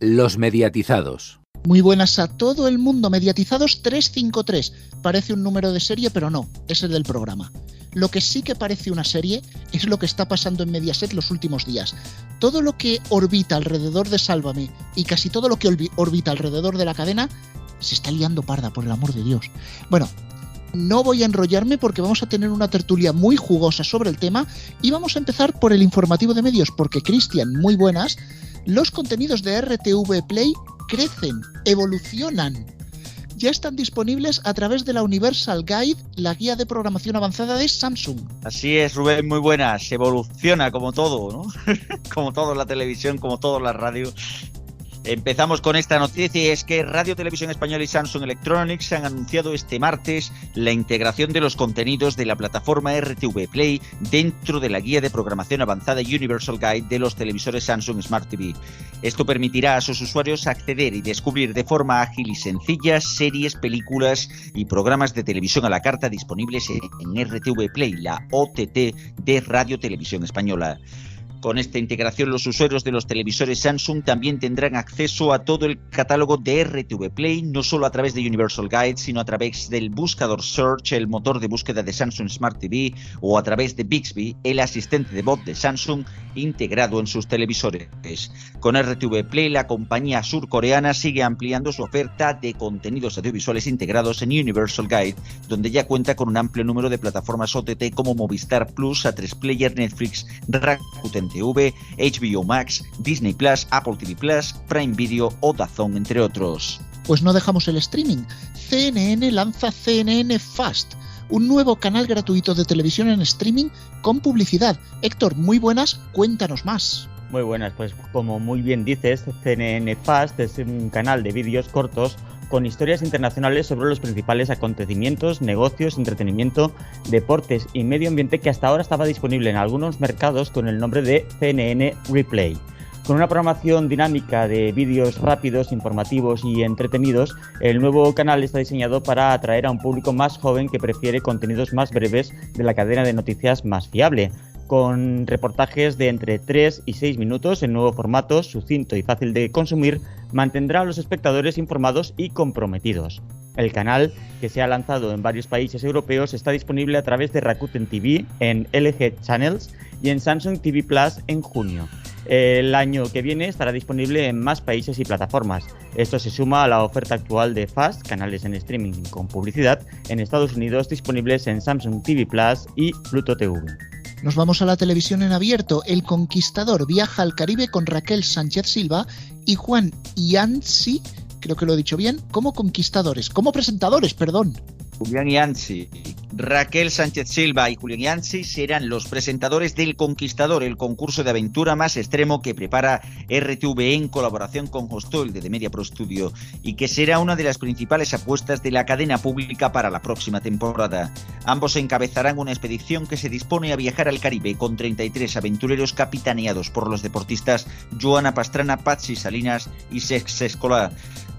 Los mediatizados. Muy buenas a todo el mundo. Mediatizados 353. Parece un número de serie, pero no, es el del programa. Lo que sí que parece una serie es lo que está pasando en Mediaset los últimos días. Todo lo que orbita alrededor de Sálvame y casi todo lo que orbita alrededor de la cadena se está liando parda, por el amor de Dios. Bueno, no voy a enrollarme porque vamos a tener una tertulia muy jugosa sobre el tema y vamos a empezar por el informativo de medios porque Cristian, muy buenas, los contenidos de RTV Play crecen, evolucionan. Ya están disponibles a través de la Universal Guide, la guía de programación avanzada de Samsung. Así es, Rubén, muy buenas. Evoluciona como todo, ¿no? como todo la televisión, como todo la radio. Empezamos con esta noticia y es que Radio Televisión Española y Samsung Electronics han anunciado este martes la integración de los contenidos de la plataforma RTV Play dentro de la guía de programación avanzada Universal Guide de los televisores Samsung Smart TV. Esto permitirá a sus usuarios acceder y descubrir de forma ágil y sencilla series, películas y programas de televisión a la carta disponibles en RTV Play, la OTT de Radio Televisión Española. Con esta integración, los usuarios de los televisores Samsung también tendrán acceso a todo el catálogo de RTV Play, no solo a través de Universal Guide, sino a través del buscador Search, el motor de búsqueda de Samsung Smart TV, o a través de Bixby, el asistente de voz de Samsung integrado en sus televisores. Con RTV Play, la compañía surcoreana sigue ampliando su oferta de contenidos audiovisuales integrados en Universal Guide, donde ya cuenta con un amplio número de plataformas OTT como Movistar Plus, A3 Player, Netflix, Rakuten TV, HBO Max, Disney Plus, Apple TV Plus, Prime Video o Dazón, entre otros. Pues no dejamos el streaming. CNN lanza CNN Fast, un nuevo canal gratuito de televisión en streaming con publicidad. Héctor, muy buenas, cuéntanos más. Muy buenas, pues como muy bien dices, CNN Fast es un canal de vídeos cortos con historias internacionales sobre los principales acontecimientos, negocios, entretenimiento, deportes y medio ambiente que hasta ahora estaba disponible en algunos mercados con el nombre de CNN Replay. Con una programación dinámica de vídeos rápidos, informativos y entretenidos, el nuevo canal está diseñado para atraer a un público más joven que prefiere contenidos más breves de la cadena de noticias más fiable con reportajes de entre 3 y 6 minutos en nuevo formato, sucinto y fácil de consumir, mantendrá a los espectadores informados y comprometidos. El canal, que se ha lanzado en varios países europeos, está disponible a través de Rakuten TV en LG Channels y en Samsung TV Plus en junio. El año que viene estará disponible en más países y plataformas. Esto se suma a la oferta actual de Fast, canales en streaming con publicidad, en Estados Unidos disponibles en Samsung TV Plus y Pluto TV. Nos vamos a la televisión en abierto. El Conquistador viaja al Caribe con Raquel Sánchez Silva y Juan Yancy, creo que lo he dicho bien, como conquistadores, como presentadores, perdón. Julián Yancy, Raquel Sánchez Silva y Julián Yancy serán los presentadores del Conquistador, el concurso de aventura más extremo que prepara RTV en colaboración con Hostel de The Media Pro Studio y que será una de las principales apuestas de la cadena pública para la próxima temporada. Ambos encabezarán una expedición que se dispone a viajar al Caribe con 33 aventureros capitaneados por los deportistas Joana Pastrana, Patsy Salinas y Sex Escolar.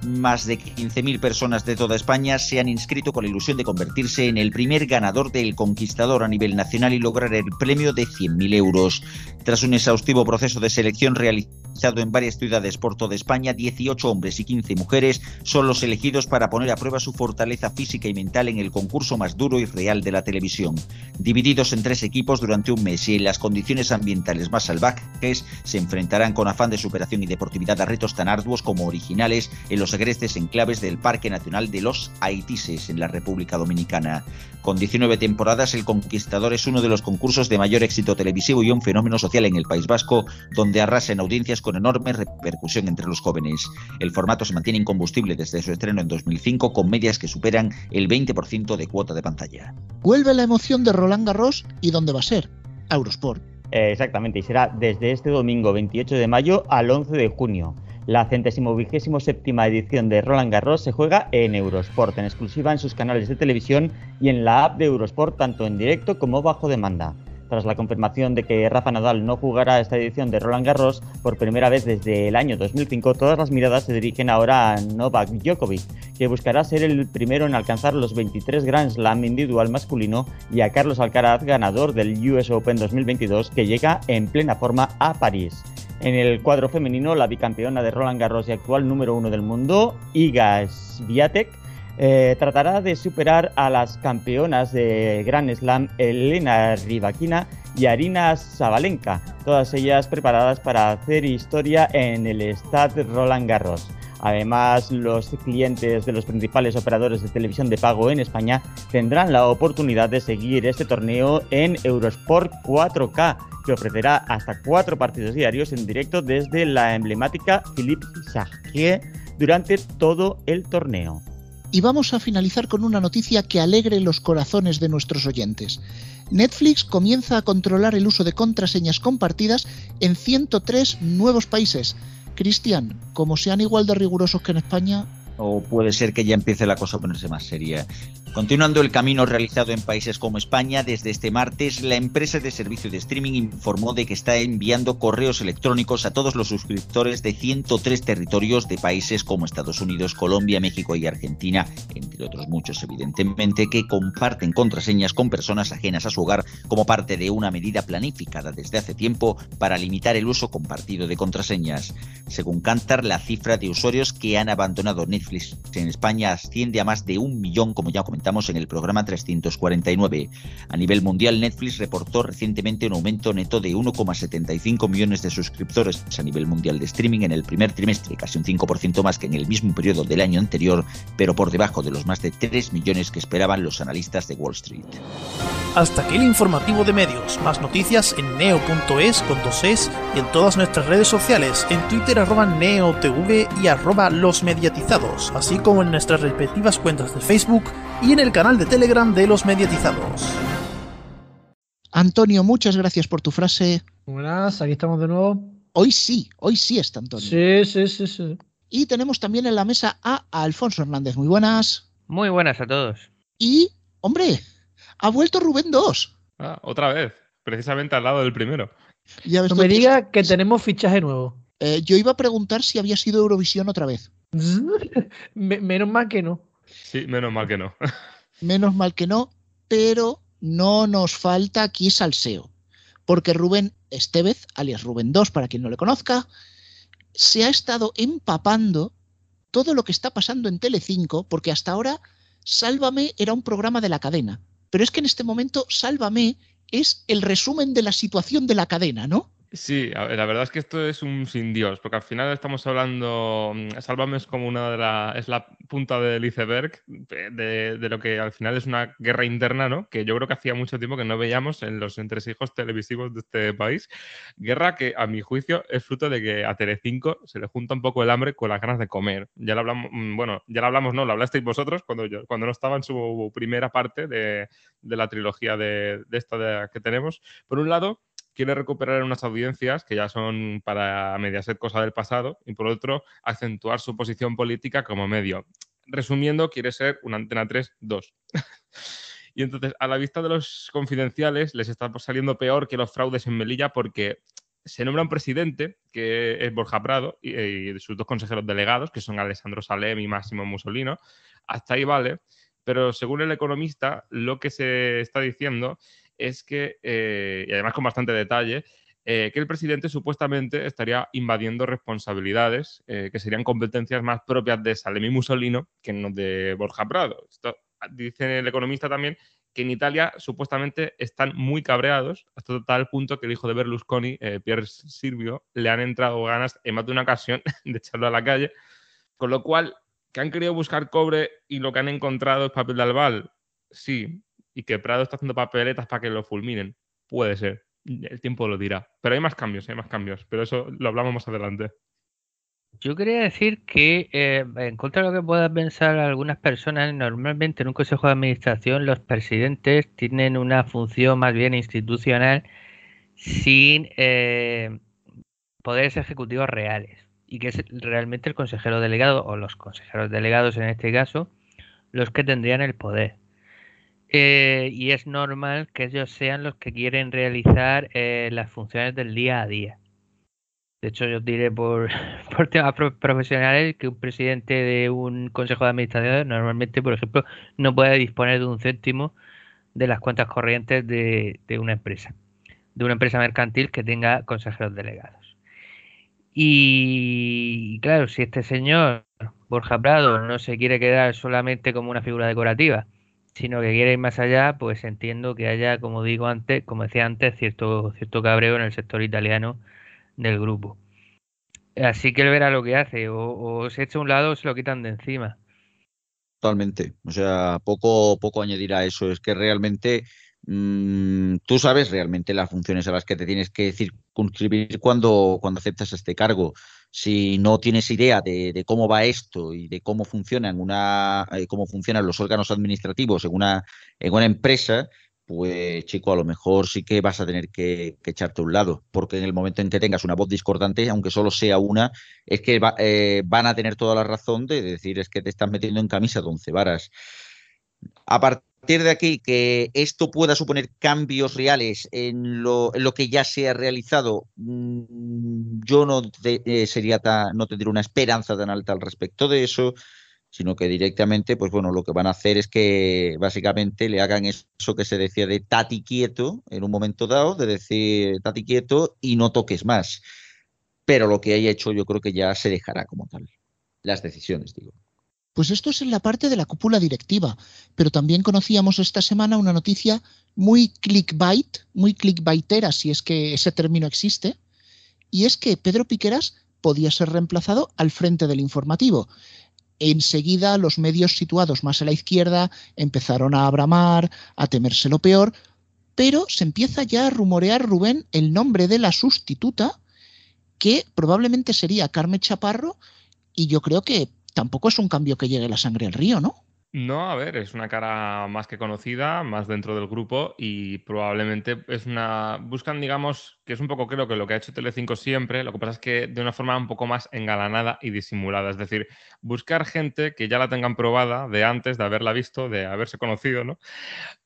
Más de 15.000 personas de toda España se han inscrito con la ilusión de convertirse en el primer ganador del Conquistador a nivel nacional y lograr el premio de 100.000 euros. Tras un exhaustivo proceso de selección realizado en varias ciudades por toda España, 18 hombres y 15 mujeres son los elegidos para poner a prueba su fortaleza física y mental en el concurso más duro y real de la televisión. Divididos en tres equipos durante un mes y en las condiciones ambientales más salvajes, se enfrentarán con afán de superación y deportividad a retos tan arduos como originales en los agrestes enclaves del Parque Nacional de los Haitises en la República Dominicana. Con 19 temporadas, El Conquistador es uno de los concursos de mayor éxito televisivo y un fenómeno social en el País Vasco, donde arrasa en audiencias con enorme repercusión entre los jóvenes. El formato se mantiene incombustible desde su estreno en 2005, con medias que superan el 20% de cuota de pantalla. Vuelve la emoción de Roland Garros y ¿dónde va a ser? Eurosport. Eh, exactamente, y será desde este domingo 28 de mayo al 11 de junio. La centésimo vigésimo séptima edición de Roland Garros se juega en Eurosport, en exclusiva en sus canales de televisión y en la app de Eurosport, tanto en directo como bajo demanda. Tras la confirmación de que Rafa Nadal no jugará esta edición de Roland Garros por primera vez desde el año 2005, todas las miradas se dirigen ahora a Novak Djokovic, que buscará ser el primero en alcanzar los 23 Grand Slam individual masculino, y a Carlos Alcaraz, ganador del US Open 2022, que llega en plena forma a París. En el cuadro femenino, la bicampeona de Roland Garros y actual número uno del mundo, Iga Swiatek, eh, tratará de superar a las campeonas de Grand Slam Elena Rybakina y Arina Sabalenka, todas ellas preparadas para hacer historia en el Stade Roland Garros. Además, los clientes de los principales operadores de televisión de pago en España tendrán la oportunidad de seguir este torneo en Eurosport 4K, que ofrecerá hasta cuatro partidos diarios en directo desde la emblemática Philippe Chartier durante todo el torneo. Y vamos a finalizar con una noticia que alegre los corazones de nuestros oyentes. Netflix comienza a controlar el uso de contraseñas compartidas en 103 nuevos países. Cristian, como sean igual de rigurosos que en España, o puede ser que ya empiece la cosa a ponerse más seria. Continuando el camino realizado en países como España, desde este martes la empresa de servicio de streaming informó de que está enviando correos electrónicos a todos los suscriptores de 103 territorios de países como Estados Unidos, Colombia, México y Argentina, entre otros muchos evidentemente, que comparten contraseñas con personas ajenas a su hogar como parte de una medida planificada desde hace tiempo para limitar el uso compartido de contraseñas. Según Cantar, la cifra de usuarios que han abandonado Netflix en España asciende a más de un millón, como ya comentamos estamos en el programa 349. A nivel mundial, Netflix reportó recientemente un aumento neto de 1,75 millones de suscriptores a nivel mundial de streaming en el primer trimestre, casi un 5% más que en el mismo periodo del año anterior, pero por debajo de los más de 3 millones que esperaban los analistas de Wall Street. Hasta aquí el informativo de medios. Más noticias en neo.es con dos es y en todas nuestras redes sociales, en Twitter arroba neotv y arroba los mediatizados, así como en nuestras respectivas cuentas de Facebook y en el canal de Telegram de los mediatizados. Antonio, muchas gracias por tu frase. Buenas, aquí estamos de nuevo. Hoy sí, hoy sí está Antonio. Sí, sí, sí, sí. Y tenemos también en la mesa a Alfonso Hernández. Muy buenas. Muy buenas a todos. Y, hombre, ha vuelto Rubén 2. Ah, otra vez, precisamente al lado del primero. Ya ves No me diga que tenemos fichaje nuevo. Eh, yo iba a preguntar si había sido Eurovisión otra vez. Me- Menos mal que no. Sí, menos mal que no. Menos mal que no, pero no nos falta aquí salseo. Porque Rubén Estevez, alias Rubén 2, para quien no le conozca, se ha estado empapando todo lo que está pasando en Telecinco, porque hasta ahora Sálvame era un programa de la cadena. Pero es que en este momento Sálvame es el resumen de la situación de la cadena, ¿no? Sí, la verdad es que esto es un sin Dios, porque al final estamos hablando, mm, Sálvame es como una de la, es la punta del iceberg de, lo que al final es una guerra interna, ¿no? Que yo creo que hacía mucho tiempo que no veíamos en los entresijos televisivos de este país. Guerra que, a mi juicio, es fruto de que a Telecinco se le junta un poco el hambre con las ganas de comer. Ya lo hablamos, mm, bueno, ya lo hablamos, no, lo hablasteis vosotros cuando, yo, cuando no estaba en su primera parte de, de la trilogía de, de esta que tenemos. Por un lado, quiere recuperar unas audiencias que ya son para Mediaset cosa del pasado y por otro acentuar su posición política como medio. Resumiendo, quiere ser una antena 3 2. y entonces, a la vista de los confidenciales, les está saliendo peor que los fraudes en Melilla porque se nombra un presidente, que es Borja Prado, y, y sus dos consejeros delegados, que son Alessandro Salem y Máximo Mussolino. Hasta ahí vale, pero según el economista, lo que se está diciendo es que, eh, y además con bastante detalle, eh, que el presidente supuestamente estaría invadiendo responsabilidades eh, que serían competencias más propias de Salem y Mussolino que no de Borja Prado. Esto, dice el economista también que en Italia supuestamente están muy cabreados hasta tal punto que el hijo de Berlusconi, eh, Pier Silvio, le han entrado ganas en más de una ocasión de echarlo a la calle, con lo cual que han querido buscar cobre y lo que han encontrado es papel de albal, sí, y que Prado está haciendo papeletas para que lo fulminen, puede ser, el tiempo lo dirá, pero hay más cambios, hay más cambios, pero eso lo hablamos más adelante. Yo quería decir que, eh, en contra de lo que puedan pensar algunas personas, normalmente en un consejo de administración los presidentes tienen una función más bien institucional sin eh, poderes ejecutivos reales y que es realmente el consejero delegado o los consejeros delegados en este caso los que tendrían el poder. Eh, y es normal que ellos sean los que quieren realizar eh, las funciones del día a día. De hecho, yo diré por, por temas pro- profesionales que un presidente de un consejo de administración normalmente, por ejemplo, no puede disponer de un céntimo de las cuentas corrientes de, de una empresa, de una empresa mercantil que tenga consejeros delegados. Y claro, si este señor, Borja Prado, no se quiere quedar solamente como una figura decorativa, sino que quiere ir más allá, pues entiendo que haya, como digo antes, como decía antes, cierto, cierto cabreo en el sector italiano del grupo. Así que él verá lo que hace, o, se echa a un lado o se lo quitan de encima. Totalmente. O sea, poco, poco añadir a eso. Es que realmente mm, tú sabes realmente las funciones a las que te tienes que circunscribir cuando, cuando aceptas este cargo. Si no tienes idea de, cómo va esto y de cómo funcionan una, eh, cómo funcionan los órganos administrativos en una, en una empresa, pues chico, a lo mejor sí que vas a tener que, echarte a un lado, porque en el momento en que tengas una voz discordante, aunque solo sea una, es que eh, van a tener toda la razón de decir es que te estás metiendo en camisa de once varas. De aquí, que esto pueda suponer cambios reales en lo, que ya se ha realizado, mm, yo no eh, sería no tendría una esperanza tan alta al respecto de eso sino que directamente, pues bueno, lo que van a hacer es que básicamente le hagan eso que se decía de tati quieto en un momento dado, de decir tati quieto y no toques más. Pero lo que haya hecho yo creo que ya se dejará como tal. Las decisiones, digo. Pues esto es en la parte de la cúpula directiva, pero también conocíamos esta semana una noticia muy clickbait, muy clickbaitera, si es que ese término existe, y es que Pedro Piqueras podía ser reemplazado al frente del informativo. Enseguida los medios situados más a la izquierda empezaron a abramar, a temerse lo peor, pero se empieza ya a rumorear, Rubén, el nombre de la sustituta, que probablemente sería Carmen Chaparro, y yo creo que tampoco es un cambio que llegue la sangre al río, ¿no? No, a ver, es una cara más que conocida, más dentro del grupo y probablemente es una... Buscan, digamos, que es un poco creo que lo que ha hecho Telecinco siempre, lo que pasa es que de una forma un poco más engalanada y disimulada, es decir, buscar gente que ya la tengan probada de antes, de haberla visto, de haberse conocido, ¿no?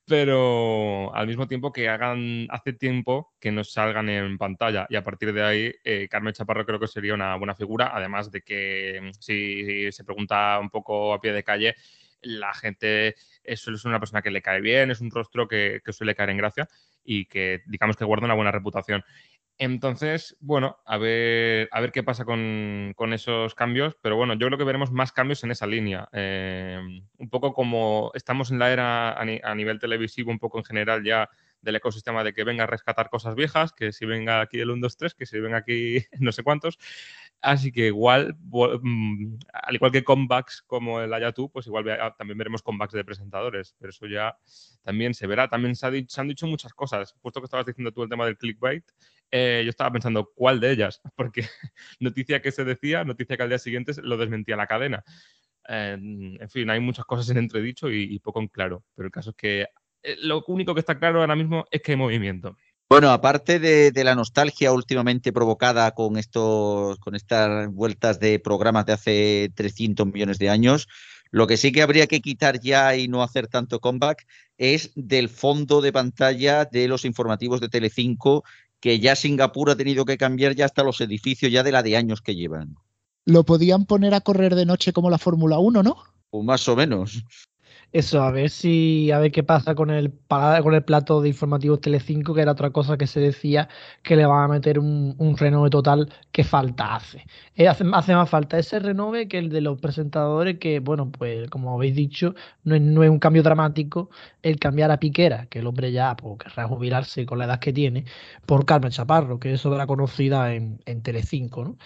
Pero al mismo tiempo que hagan hace tiempo que nos salgan en pantalla y a partir de ahí eh, Carmen Chaparro creo que sería una buena figura, además de que si se pregunta un poco a pie de calle, la gente suele ser una persona que le cae bien, es un rostro que, suele caer en gracia y que digamos que guarda una buena reputación. Entonces, bueno, a ver, a ver qué pasa con, esos cambios, pero bueno, yo creo que veremos más cambios en esa línea. Eh, un poco como estamos en la era a, nivel televisivo, un poco en general ya del ecosistema de que venga a rescatar cosas viejas, que si venga aquí el 1, 2, 3, que si venga aquí no sé cuántos. Así que igual, mm, al igual que comebacks como el Ayatu, pues igual también veremos comebacks de presentadores, pero eso ya también se verá. También se, han dicho muchas cosas. Puesto que estabas diciendo tú el tema del clickbait, eh, yo estaba pensando cuál de ellas, porque noticia que se decía, noticia que al día siguiente lo desmentía la cadena. en fin, hay muchas cosas en entredicho y, y poco en claro, pero el caso es que eh, lo único que está claro ahora mismo es que hay movimiento. Bueno, aparte de, la nostalgia últimamente provocada con estos, con estas vueltas de programas de hace 300 millones de años, lo que sí que habría que quitar ya y no hacer tanto comeback es del fondo de pantalla de los informativos de Telecinco, que ya Singapur ha tenido que cambiar ya hasta los edificios ya de la de años que llevan. Lo podían poner a correr de noche como la Fórmula 1, ¿no? O más o menos. Eso, a ver si, a ver qué pasa con el con el plato de informativos Telecinco, que era otra cosa que se decía que le van a meter un, un renove total que falta hace. Eh, hace. más falta ese renove que el de los presentadores, que bueno, pues como habéis dicho, no es, no es un cambio dramático el cambiar a Piquera, que el hombre ya pues, querrá jubilarse con la edad que tiene, por Carmen Chaparro, que es la conocida en, en Telecinco, ¿no?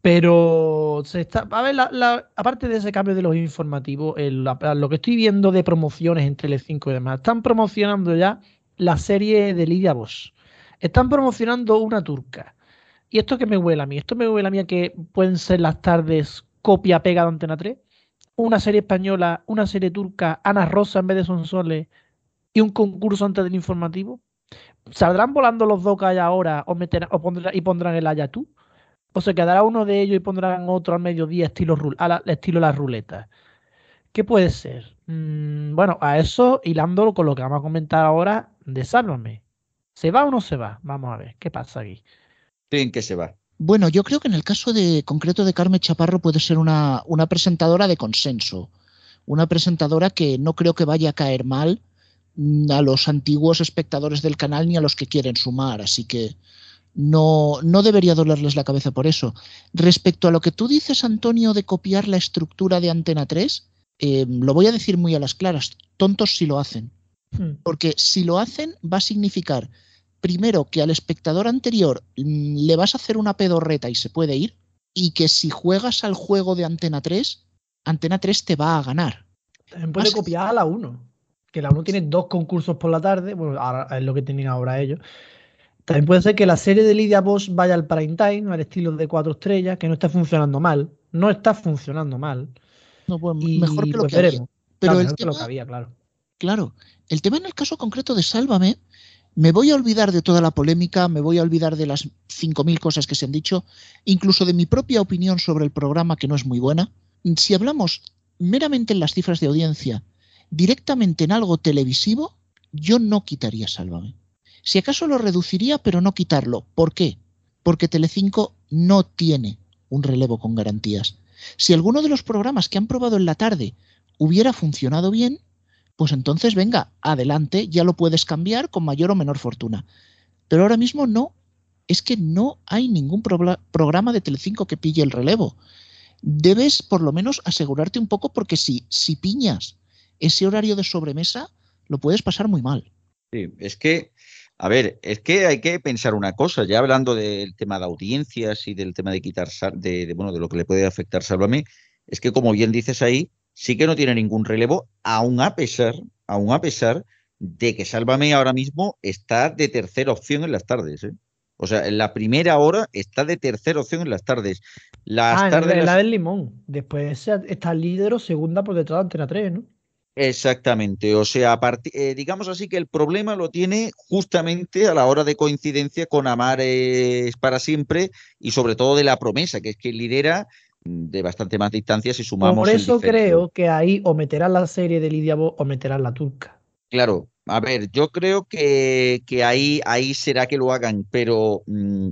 Pero se está, a ver, la, aparte de ese cambio de los informativos, lo que estoy viendo de promociones en Telecinco y demás, están promocionando ya la serie de Lidia Bosch. Están promocionando una turca. ¿Y esto que me huele a mí? Esto me huele a mí que pueden ser las tardes copia-pega de Antena 3. Una serie española, una serie turca, Ana Rosa en vez de Sonsoles y un concurso antes del informativo. ¿Saldrán volando los dos que hay ahora o, meter, o pondrán, y pondrán el Ayatú? O se quedará uno de ellos y pondrán otro al mediodía estilo, a la, estilo las ruletas. ¿Qué puede ser? Mm, bueno, a eso hilándolo con lo que vamos a comentar ahora de Sálvame. ¿Se va o no se va? Vamos a ver, ¿qué pasa aquí? ¿En qué se va? Bueno, yo creo que en el caso de concreto de Carmen Chaparro puede ser una, una presentadora de consenso. Una presentadora que no creo que vaya a caer mal mm, a los antiguos espectadores del canal ni a los que quieren sumar. Así que no, no debería dolerles la cabeza por eso. Respecto a lo que tú dices, Antonio, de copiar la estructura de Antena 3, eh, lo voy a decir muy a las claras, tontos si lo hacen. Hmm. Porque si lo hacen va a significar, primero, que al espectador anterior mm, le vas a hacer una pedorreta y se puede ir, y que si juegas al juego de Antena 3, Antena 3 te va a ganar. También puede copiar a la 1. Que la 1 tiene dos concursos por la tarde. Bueno, ahora es lo que tienen ahora ellos. También puede ser que la serie de Lydia Bosch vaya al prime time, al estilo de cuatro estrellas, que no está funcionando mal. No está funcionando mal. No, pues, Y mejor que lo pues que había. Pero Claro, el mejor que lo tema- que había, claro. Claro, el tema en el caso concreto de Sálvame, me voy a olvidar de toda la polémica, me voy a olvidar de las 5.000 cosas que se han dicho, incluso de mi propia opinión sobre el programa, que no es muy buena. Si hablamos meramente en las cifras de audiencia, directamente en algo televisivo, yo no quitaría Sálvame. Si acaso lo reduciría, pero no quitarlo. ¿Por qué? Porque Telecinco no tiene un relevo con garantías. Si alguno de los programas que han probado en la tarde hubiera funcionado bien, pues entonces venga, adelante, ya lo puedes cambiar con mayor o menor fortuna. Pero ahora mismo no, es que no hay ningún programa de Telecinco que pille el relevo. Debes por lo menos asegurarte un poco porque si, si piñas ese horario de sobremesa, lo puedes pasar muy mal. Sí, es que, a ver, es que hay que pensar una cosa, ya hablando del tema de audiencias y del tema de quitar, de, de, bueno, de lo que le puede afectar Sálvame, es que como bien dices ahí, sí que no tiene ningún relevo, aún a pesar, aún a pesar de que Sálvame ahora mismo está de tercera opción en las tardes, ¿eh? O sea, en la primera hora está de tercera opción en las tardes. Las Ah, en tardes la, las- la del limón. Después está líder o segunda por detrás de Antena 3, ¿no? Exactamente, o sea, eh, digamos así que el problema lo tiene justamente a la hora de coincidencia con Amar es para siempre y sobre todo de la promesa, que es que lidera de bastante más distancia si sumamos Por eso creo que ahí o meterán la serie de Lidia Bo o meterán la turca. Claro, a ver, yo creo que, que ahí, ahí será que lo hagan, pero mm,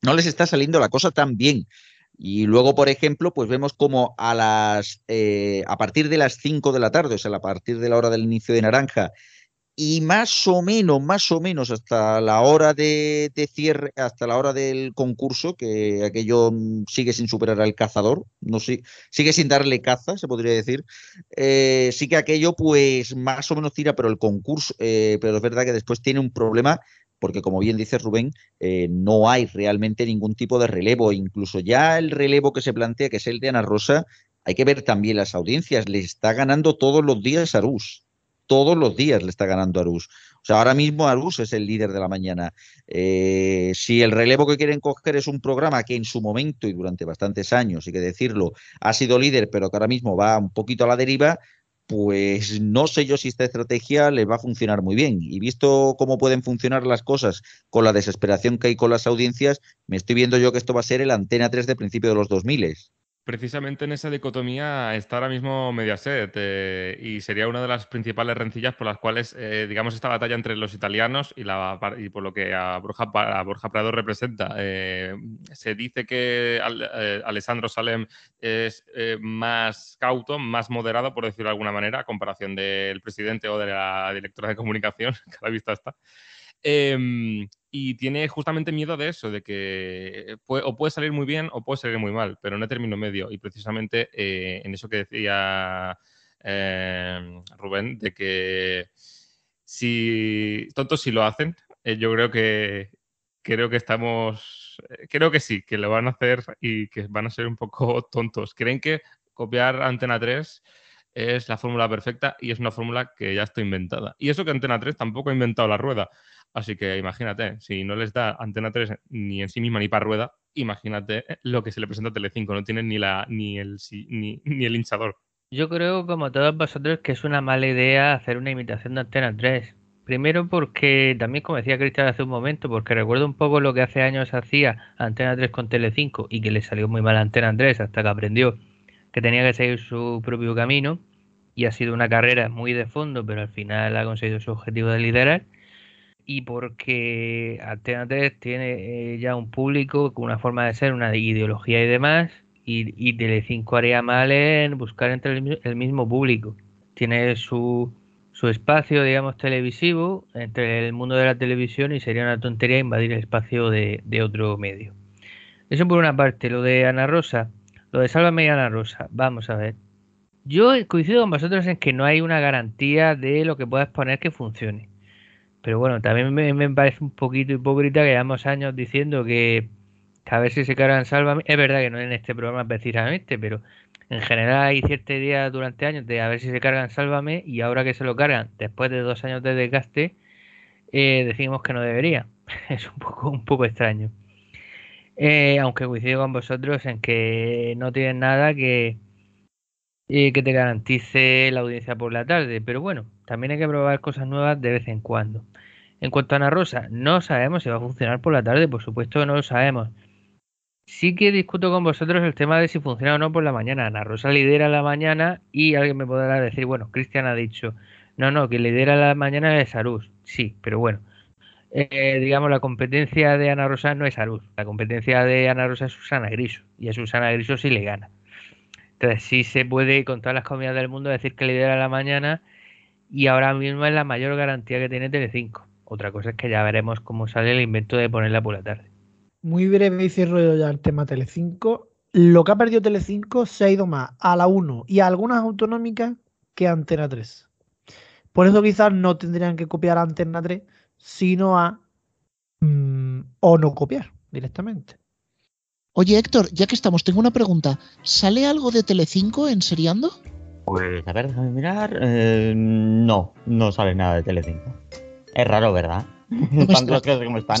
no les está saliendo la cosa tan bien. Y luego, por ejemplo, pues vemos como a las eh, a partir de las 5 de la tarde, o sea, a partir de la hora del inicio de Naranja, y más o menos, más o menos hasta la hora de, de cierre, hasta la hora del concurso, que aquello mm, sigue sin superar al cazador, no sé, sigue sin darle caza, se podría decir. Eh, sí que aquello, pues, más o menos tira, pero el concurso, eh, pero es verdad que después tiene un problema, porque como bien dice Rubén, eh, no hay realmente ningún tipo de relevo. Incluso ya el relevo que se plantea, que es el de Ana Rosa, hay que ver también las audiencias. Le está ganando todos los días Arús. Todos los días le está ganando Arús. O sea, ahora mismo Arús es el líder de la mañana. Eh, si el relevo que quieren coger es un programa que en su momento y durante bastantes años, hay que decirlo, ha sido líder, pero que ahora mismo va un poquito a la deriva, pues no sé yo si esta estrategia les va a funcionar muy bien. Y visto cómo pueden funcionar las cosas con la desesperación que hay con las audiencias, me estoy viendo yo que esto va a ser el Antena 3 de principio de los 2000. Precisamente en esa dicotomía está ahora mismo Mediaset eh, y sería una de las principales rencillas por las cuales, eh, digamos, esta batalla entre los italianos y, la, y por lo que a Borja, a Borja Prado representa. Eh, se dice que Al, Alessandro Salem es más cauto, más moderado, por decirlo de alguna manera, a comparación del presidente o de la directora de comunicación, que a la vista está. Eh, y tiene justamente miedo de eso, de que puede, o puede salir muy bien o puede salir muy mal, pero no hay término medio. Y precisamente eh, en eso que decía eh, Rubén, de que si tontos si lo hacen, eh, yo creo que creo que estamos, creo que sí, que lo van a hacer y que van a ser un poco tontos. Creen que copiar Antena 3 es la fórmula perfecta y es una fórmula que ya está inventada. Y eso que Antena 3 tampoco ha inventado la rueda. Así que imagínate, si no les da Antena 3 ni en sí misma ni para rueda, imagínate lo que se le presenta a Telecinco, no tienen ni, la, ni, el, ni, ni el hinchador. Yo creo, como todos vosotros, que es una mala idea hacer una imitación de Antena 3. Primero porque, también como decía Cristian hace un momento, porque recuerdo un poco lo que hace años hacía Antena 3 con Telecinco y que le salió muy mal a Antena 3 hasta que aprendió que tenía que seguir su propio camino y ha sido una carrera muy de fondo, pero al final ha conseguido su objetivo de liderar y porque 3 tiene eh, ya un público con una forma de ser, una ideología y demás, y, y Telecinco haría mal en buscar entre el, mismo público. Tiene su, su espacio, digamos, televisivo entre el mundo de la televisión y sería una tontería invadir el espacio de, otro medio. Eso por una parte. Lo de Ana Rosa, lo de Sálvame y Ana Rosa, vamos a ver. Yo coincido con vosotros en que no hay una garantía de lo que puedas poner que funcione. Pero bueno, también me, parece un poquito hipócrita que llevamos años diciendo que, a ver si se cargan Sálvame. Es verdad que no en este programa precisamente, pero en general hay cierta idea durante años de a ver si se cargan Sálvame y ahora que se lo cargan después de dos años de desgaste, eh, decimos que no debería. es un poco, un poco extraño. Eh, aunque coincido con vosotros en que no tienen nada que, eh, que te garantice la audiencia por la tarde. Pero bueno, también hay que probar cosas nuevas de vez en cuando. En cuanto a Ana Rosa, no sabemos si va a funcionar por la tarde, por supuesto que no lo sabemos. Sí que discuto con vosotros el tema de si funciona o no por la mañana. Ana Rosa lidera la mañana y alguien me podrá decir, bueno, Cristian ha dicho, no, no, que lidera la mañana es Arús. Sí, pero bueno, eh, digamos, la competencia de Ana Rosa no es Arús. La competencia de Ana Rosa es Susana Griso y a Susana Griso sí le gana. Entonces sí se puede, con todas las comidas del mundo, decir que lidera la mañana y ahora mismo es la mayor garantía que tiene Telecinco. Otra cosa es que ya veremos cómo sale el invento de ponerla por la tarde muy breve y cierro ya el tema Telecinco. Lo que ha perdido Telecinco se ha ido más a la 1 y a algunas autonómicas que a Antena 3. Por eso quizás no tendrían que copiar a Antena 3, sino a... Mm, o no copiar directamente. Oye Héctor, ya que estamos, tengo una pregunta. ¿Sale algo de Telecinco en Seriando? Pues a ver, déjame mirar. Eh, no, no sale nada de Telecinco. Es raro, ¿verdad? están las cosas como están.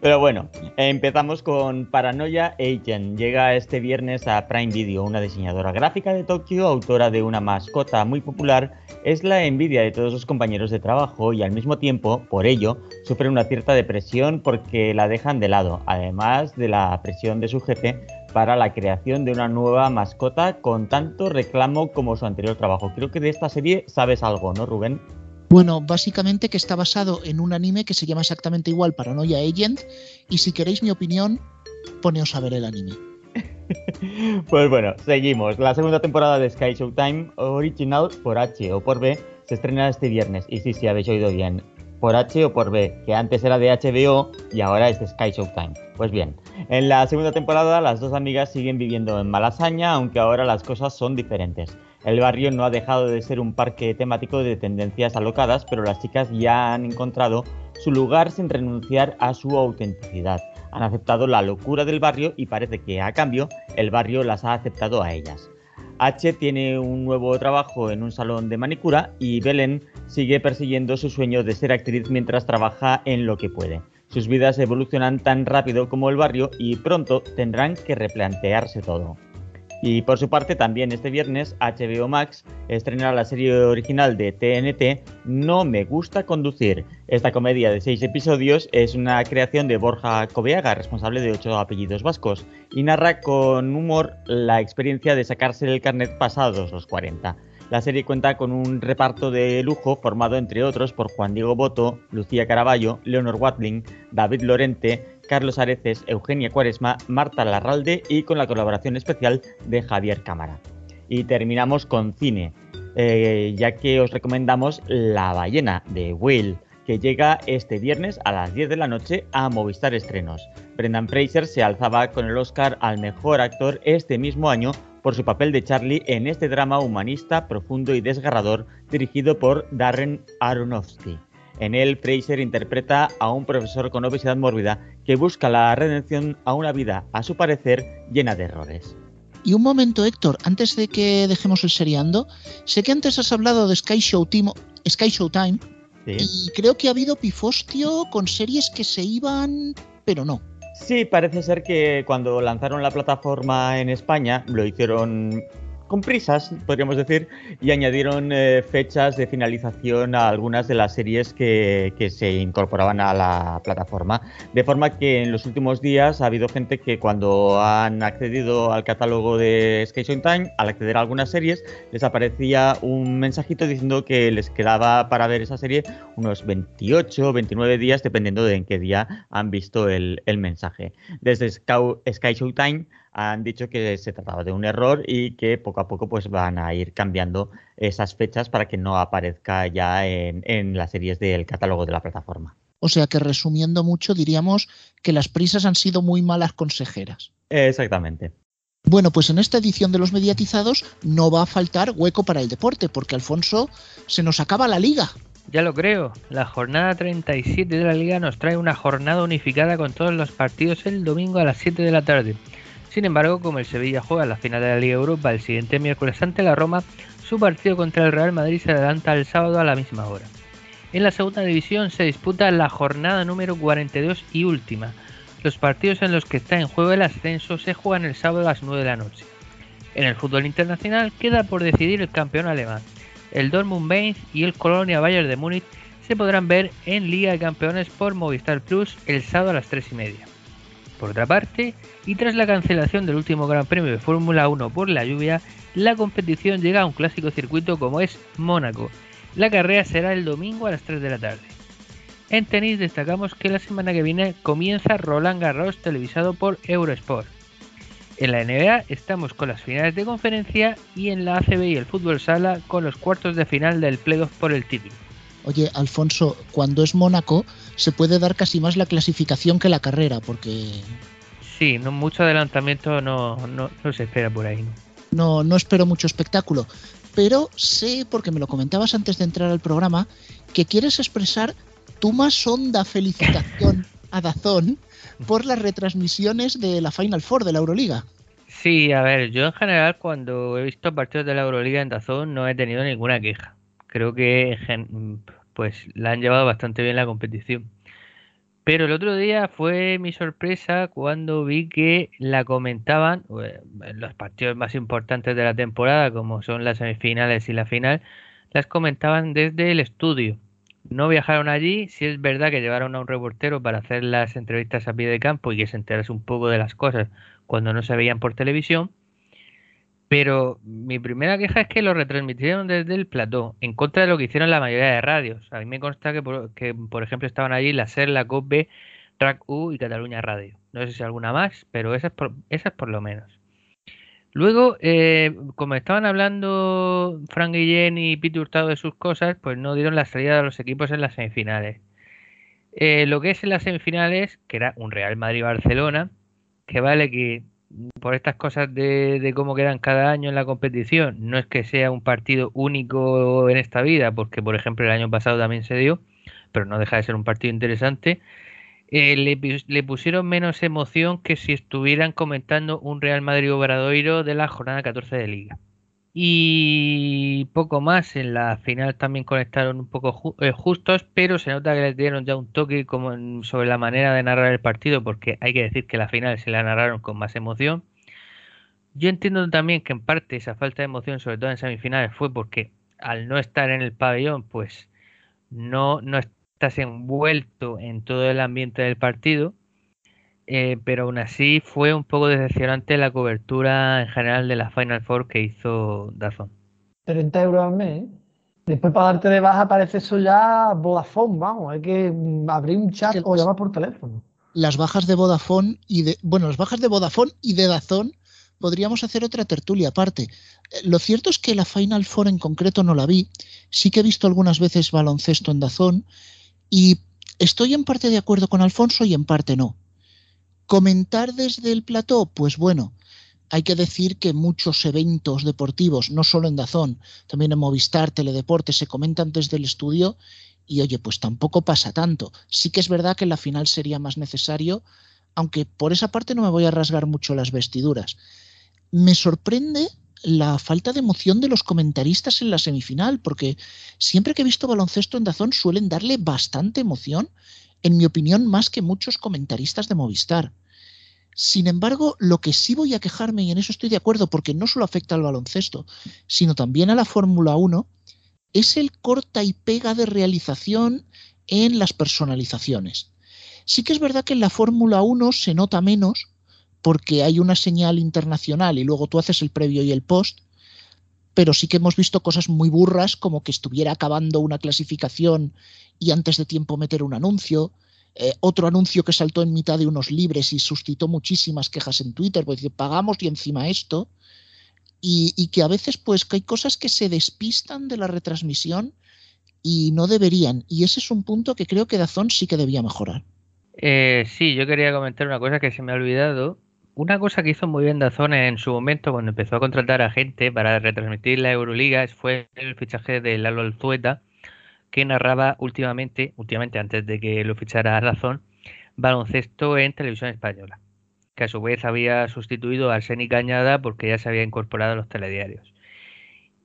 Pero bueno, empezamos con Paranoia Agent. Llega este viernes a Prime Video, una diseñadora gráfica de Tokio, autora de una mascota muy popular, es la envidia de todos sus compañeros de trabajo y al mismo tiempo, por ello, sufre una cierta depresión porque la dejan de lado, además de la presión de su jefe para la creación de una nueva mascota con tanto reclamo como su anterior trabajo. Creo que de esta serie sabes algo, ¿no, Rubén? Bueno, básicamente que está basado en un anime que se llama exactamente igual Paranoia Agent y si queréis mi opinión, poneos a ver el anime. pues bueno, seguimos. La segunda temporada de Sky Showtime Original por H o por B se estrena este viernes. Y sí, sí, habéis oído bien. Por H o por B, que antes era de HBO y ahora es de Sky Showtime. Pues bien, en la segunda temporada las dos amigas siguen viviendo en Malasaña, aunque ahora las cosas son diferentes. El barrio no ha dejado de ser un parque temático de tendencias alocadas, pero las chicas ya han encontrado su lugar sin renunciar a su autenticidad. Han aceptado la locura del barrio y parece que a cambio el barrio las ha aceptado a ellas. H tiene un nuevo trabajo en un salón de manicura y Belén sigue persiguiendo su sueño de ser actriz mientras trabaja en lo que puede. Sus vidas evolucionan tan rápido como el barrio y pronto tendrán que replantearse todo. Y por su parte, también este viernes, HBO Max estrenará la serie original de TNT No me gusta conducir. Esta comedia de seis episodios es una creación de Borja Coveaga, responsable de ocho apellidos vascos, y narra con humor la experiencia de sacarse el carnet pasados los 40. La serie cuenta con un reparto de lujo formado entre otros por Juan Diego Boto, Lucía Caraballo, Leonor Watling, David Lorente, Carlos Areces, Eugenia Cuaresma, Marta Larralde y con la colaboración especial de Javier Cámara. Y terminamos con cine, eh, ya que os recomendamos La ballena de Will, que llega este viernes a las 10 de la noche a Movistar Estrenos. Brendan Fraser se alzaba con el Oscar al mejor actor este mismo año por su papel de Charlie en este drama humanista profundo y desgarrador dirigido por Darren Aronofsky. En él, Fraser interpreta a un profesor con obesidad mórbida que busca la redención a una vida, a su parecer, llena de errores. Y un momento, Héctor, antes de que dejemos el seriando, sé que antes has hablado de Sky, Show Sky Showtime y creo que ha habido pifostio con series que se iban, pero no. Sí, parece ser que cuando lanzaron la plataforma en España lo hicieron con prisas, podríamos decir, y añadieron eh, fechas de finalización a algunas de las series que, se incorporaban a la plataforma. De forma que en los últimos días ha habido gente que cuando han accedido al catálogo de Station Time, al acceder a algunas series, les aparecía un mensajito diciendo que les quedaba para ver esa serie unos 28 o 29 días, dependiendo de en qué día han visto el, mensaje. Desde Sky Showtime han dicho que se trataba de un error y que poco a poco pues van a ir cambiando esas fechas para que no aparezca ya en, en las series del catálogo de la plataforma. O sea que resumiendo mucho diríamos que las prisas han sido muy malas consejeras. Exactamente. Bueno, pues en esta edición de los mediatizados no va a faltar hueco para el deporte, porque Alfonso se nos acaba la liga. Ya lo creo, la jornada 37 de la liga nos trae una jornada unificada con todos los partidos el domingo a las 7 de la tarde. Sin embargo, como el Sevilla juega la final de la Liga Europa el siguiente miércoles ante la Roma, su partido contra el Real Madrid se adelanta el sábado a la misma hora. En la segunda división se disputa la jornada número 42 y última. Los partidos en los que está en juego el ascenso se juegan el sábado a las 9 de la noche. En el fútbol internacional queda por decidir el campeón alemán. El Dortmund Mainz y el Colonia Bayern de Múnich se podrán ver en Liga de Campeones por Movistar Plus el sábado a las 3 y media. Por otra parte, y tras la cancelación del último Gran Premio de Fórmula 1 por la lluvia, la competición llega a un clásico circuito como es Mónaco. La carrera será el domingo a las 3 de la tarde. En tenis destacamos que la semana que viene comienza Roland Garros televisado por Eurosport. En la NBA estamos con las finales de conferencia y en la ACB y el fútbol sala con los cuartos de final del playoff por el título. Oye, Alfonso, cuando es Mónaco se puede dar casi más la clasificación que la carrera, porque... Sí, no, mucho adelantamiento no, no, no se espera por ahí. No, no espero mucho espectáculo, pero sé, porque me lo comentabas antes de entrar al programa, que quieres expresar tu más honda felicitación a Dazón por las retransmisiones de la Final Four de la Euroliga. Sí, a ver, yo en general cuando he visto partidos de la Euroliga en Dazón no he tenido ninguna queja. Creo que pues la han llevado bastante bien la competición. Pero el otro día fue mi sorpresa cuando vi que la comentaban eh, los partidos más importantes de la temporada, como son las semifinales y la final, las comentaban desde el estudio. No viajaron allí, si es verdad que llevaron a un reportero para hacer las entrevistas a pie de campo y que se enterase un poco de las cosas cuando no se veían por televisión. Pero mi primera queja es que lo retransmitieron desde el plató, en contra de lo que hicieron la mayoría de radios. A mí me consta que, por, que, por ejemplo, estaban allí la SER, la COPE, Track U y Cataluña Radio. No sé si alguna más, pero esas por, esas por lo menos. Luego, eh, como estaban hablando Frank Guillén y Pete Hurtado de sus cosas, pues no dieron la salida de los equipos en las semifinales. Eh, lo que es en las semifinales, que era un Real Madrid-Barcelona, que vale que por estas cosas de, de, cómo quedan cada año en la competición, no es que sea un partido único en esta vida, porque por ejemplo el año pasado también se dio, pero no deja de ser un partido interesante. Eh, le, le, pusieron menos emoción que si estuvieran comentando un Real Madrid Obradoiro de la jornada 14 de Liga. Y poco más, en la final también conectaron un poco ju eh, justos, pero se nota que les dieron ya un toque como en, sobre la manera de narrar el partido, porque hay que decir que la final se la narraron con más emoción. Yo entiendo también que en parte esa falta de emoción, sobre todo en semifinales, fue porque al no estar en el pabellón, pues no, no estás envuelto en todo el ambiente del partido eh, pero aún así fue un poco decepcionante la cobertura en general de la Final Four que hizo Dazón. 30 euros al mes. ¿eh? Después para darte de baja parece eso ya Vodafone, vamos, hay que abrir un chat o llamar por teléfono. Las bajas de Vodafone y de, bueno, las bajas de Vodafone y de Dazón podríamos hacer otra tertulia aparte. Eh, lo cierto es que la Final Four en concreto no la vi. Sí que he visto algunas veces baloncesto en Dazón y estoy en parte de acuerdo con Alfonso y en parte no. Comentar desde el plató, pues bueno, hay que decir que muchos eventos deportivos, no solo en Dazón, también en Movistar, Teledeporte, se comentan desde el estudio y oye, pues tampoco pasa tanto. Sí que es verdad que en la final sería más necesario, aunque por esa parte no me voy a rasgar mucho las vestiduras. Me sorprende la falta de emoción de los comentaristas en la semifinal, porque siempre que he visto baloncesto en Dazón suelen darle bastante emoción, en mi opinión, más que muchos comentaristas de Movistar. Sin embargo, lo que sí voy a quejarme, y en eso estoy de acuerdo, porque no solo afecta al baloncesto, sino también a la Fórmula 1, es el corta y pega de realización en las personalizaciones. Sí que es verdad que en la Fórmula 1 se nota menos porque hay una señal internacional y luego tú haces el previo y el post, pero sí que hemos visto cosas muy burras como que estuviera acabando una clasificación y antes de tiempo meter un anuncio, eh, otro anuncio que saltó en mitad de unos libres y suscitó muchísimas quejas en Twitter, pues dice, pagamos y encima esto. Y, y, que a veces pues que hay cosas que se despistan de la retransmisión y no deberían. Y ese es un punto que creo que Dazón sí que debía mejorar. Eh, sí, yo quería comentar una cosa que se me ha olvidado. Una cosa que hizo muy bien Dazón en su momento cuando empezó a contratar a gente para retransmitir la Euroliga fue el fichaje de Lalo Alzueta, que narraba últimamente, últimamente antes de que lo fichara Dazón, baloncesto en televisión española, que a su vez había sustituido a Arseni Cañada porque ya se había incorporado a los telediarios.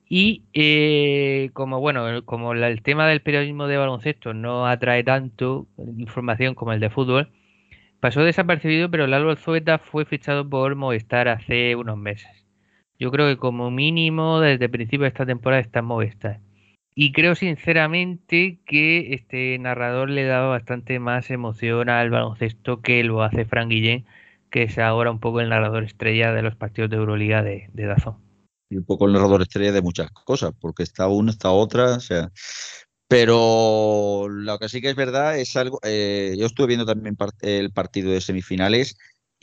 Y eh, como bueno, como el tema del periodismo de baloncesto no atrae tanto información como el de fútbol, pasó desapercibido, pero Lalo Alzueta fue fichado por Movistar hace unos meses. Yo creo que como mínimo desde el principio de esta temporada está en Movistar. Y creo sinceramente que este narrador le daba bastante más emoción al baloncesto que lo hace Frank Guillén, que es ahora un poco el narrador estrella de los partidos de Euroliga de, Dazón y un poco el narrador estrella de muchas cosas, porque está una, está otra, o sea. Pero lo que sí que es verdad es algo. Eh, yo estuve viendo también el partido de semifinales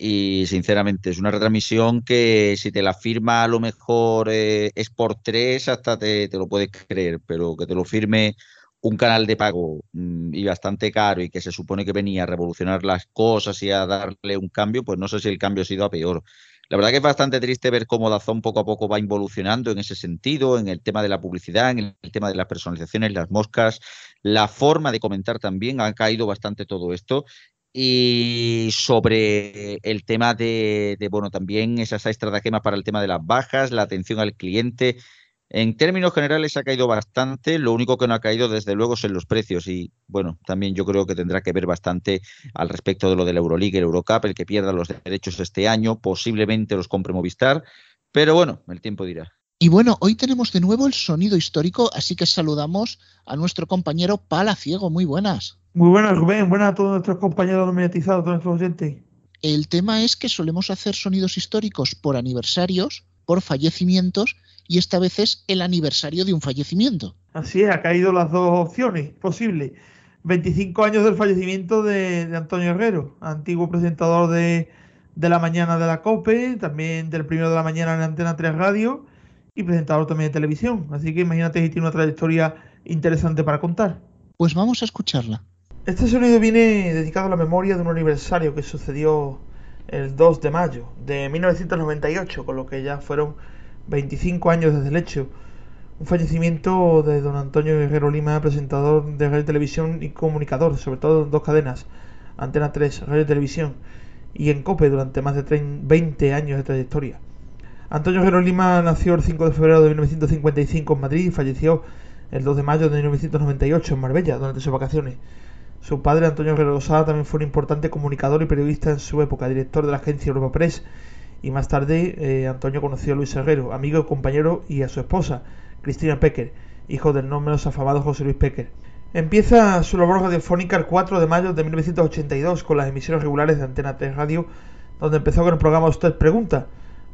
y sinceramente es una retransmisión que si te la firma a lo mejor eh, es por tres, hasta te, te, lo puedes creer, pero que te lo firme un canal de pago mm, y bastante caro y que se supone que venía a revolucionar las cosas y a darle un cambio, pues no sé si el cambio ha sido a peor. La verdad que es bastante triste ver cómo Dazón poco a poco va involucionando en ese sentido, en el tema de la publicidad, en el tema de las personalizaciones, las moscas, la forma de comentar también, ha caído bastante todo esto. Y sobre el tema de, bueno, también esas estratagemas para el tema de las bajas, la atención al cliente, en términos generales ha caído bastante, lo único que no ha caído desde luego son los precios y bueno, también yo creo que tendrá que ver bastante al respecto de lo de la Euroliga el Eurocup, el que pierda los derechos este año, posiblemente los compre Movistar, pero bueno, el tiempo dirá. Y bueno, hoy tenemos de nuevo el sonido histórico, así que saludamos a nuestro compañero Palaciego. Muy buenas. Muy buenas, Rubén. Buenas a todos nuestros compañeros mediatizados, todos nuestros oyentes. El tema es que solemos hacer sonidos históricos por aniversarios, por fallecimientos y esta vez es el aniversario de un fallecimiento. Así es, ha caído las dos opciones posibles. 25 años del fallecimiento de, de Antonio Herrero, antiguo presentador de, de, la mañana de la COPE, también del primero de la mañana en Antena 3 Radio y presentador también de televisión. Así que imagínate si tiene una trayectoria interesante para contar. Pues vamos a escucharla. Este sonido viene dedicado a la memoria de un aniversario que sucedió el 2 de mayo de 1998, con lo que ya fueron 25 años desde el hecho. Un fallecimiento de don Antonio Guerrero Lima, presentador de radio televisión y comunicador, sobre todo en dos cadenas, Antena 3, Radio Televisión, y en COPE durante más de 20 años de trayectoria. Antonio Guerrero Lima nació el 5 de febrero de 1955 en Madrid y falleció el 2 de mayo de 1998 en Marbella durante sus vacaciones. Su padre, Antonio Guerrero Losada, también fue un importante comunicador y periodista en su época, director de la agencia Europa Press y más tarde eh, Antonio conoció a Luis Herrero, amigo y compañero, y a su esposa, Cristina Pecker, hijo del no menos afamado José Luis Pecker. Empieza su labor radiofónica el 4 de mayo de 1982 con las emisiones regulares de Antena 3 Radio, donde empezó con el programa Usted Pregunta,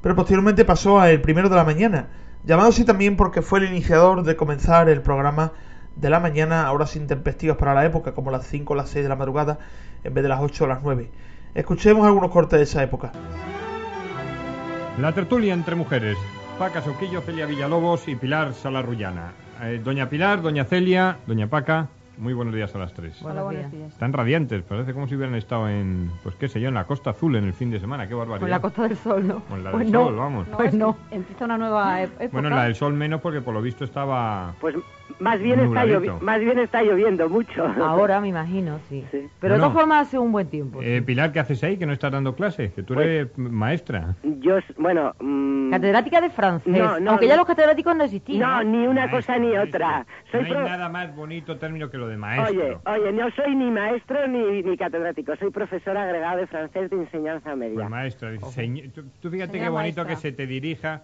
pero posteriormente pasó a El Primero de la Mañana, llamado así también porque fue el iniciador de comenzar el programa de la mañana a horas intempestivas para la época, como las 5 o las 6 de la madrugada, en vez de las 8 o las 9. Escuchemos algunos cortes de esa época. La tertulia entre mujeres. Paca Soquillo, Celia Villalobos y Pilar Salarrullana. Eh, doña Pilar, doña Celia, doña Paca, muy buenos días a las tres. Hola, buenos días. Están radiantes, parece como si hubieran estado en, pues qué sé yo, en la Costa Azul en el fin de semana, qué barbaridad. En la Costa del Sol, ¿no? O en la pues del no. Sol, vamos. No, pues no. Empieza una nueva época. Bueno, en la del Sol menos porque por lo visto estaba... Pues más bien, está, llovi más bien está lloviendo mucho. Ahora me imagino, sí. sí. Pero bueno, de todas formas hace un buen tiempo. Eh, Pilar, ¿qué haces ahí? Que no estás dando clase, que tú pues, eres maestra. Yo, bueno... Mmm... Catedrática de francés, no, no, aunque ya los catedráticos no existían. No, ni una maestra, cosa ni otra. Soy no hay pro... nada más bonito término que lo de maestro. Oye, oye, no soy ni maestro ni, ni catedrático, soy profesor agregado de francés de enseñanza media. Pues maestra, okay. tú, tú, fíjate Señora qué bonito maestra. que se te dirija.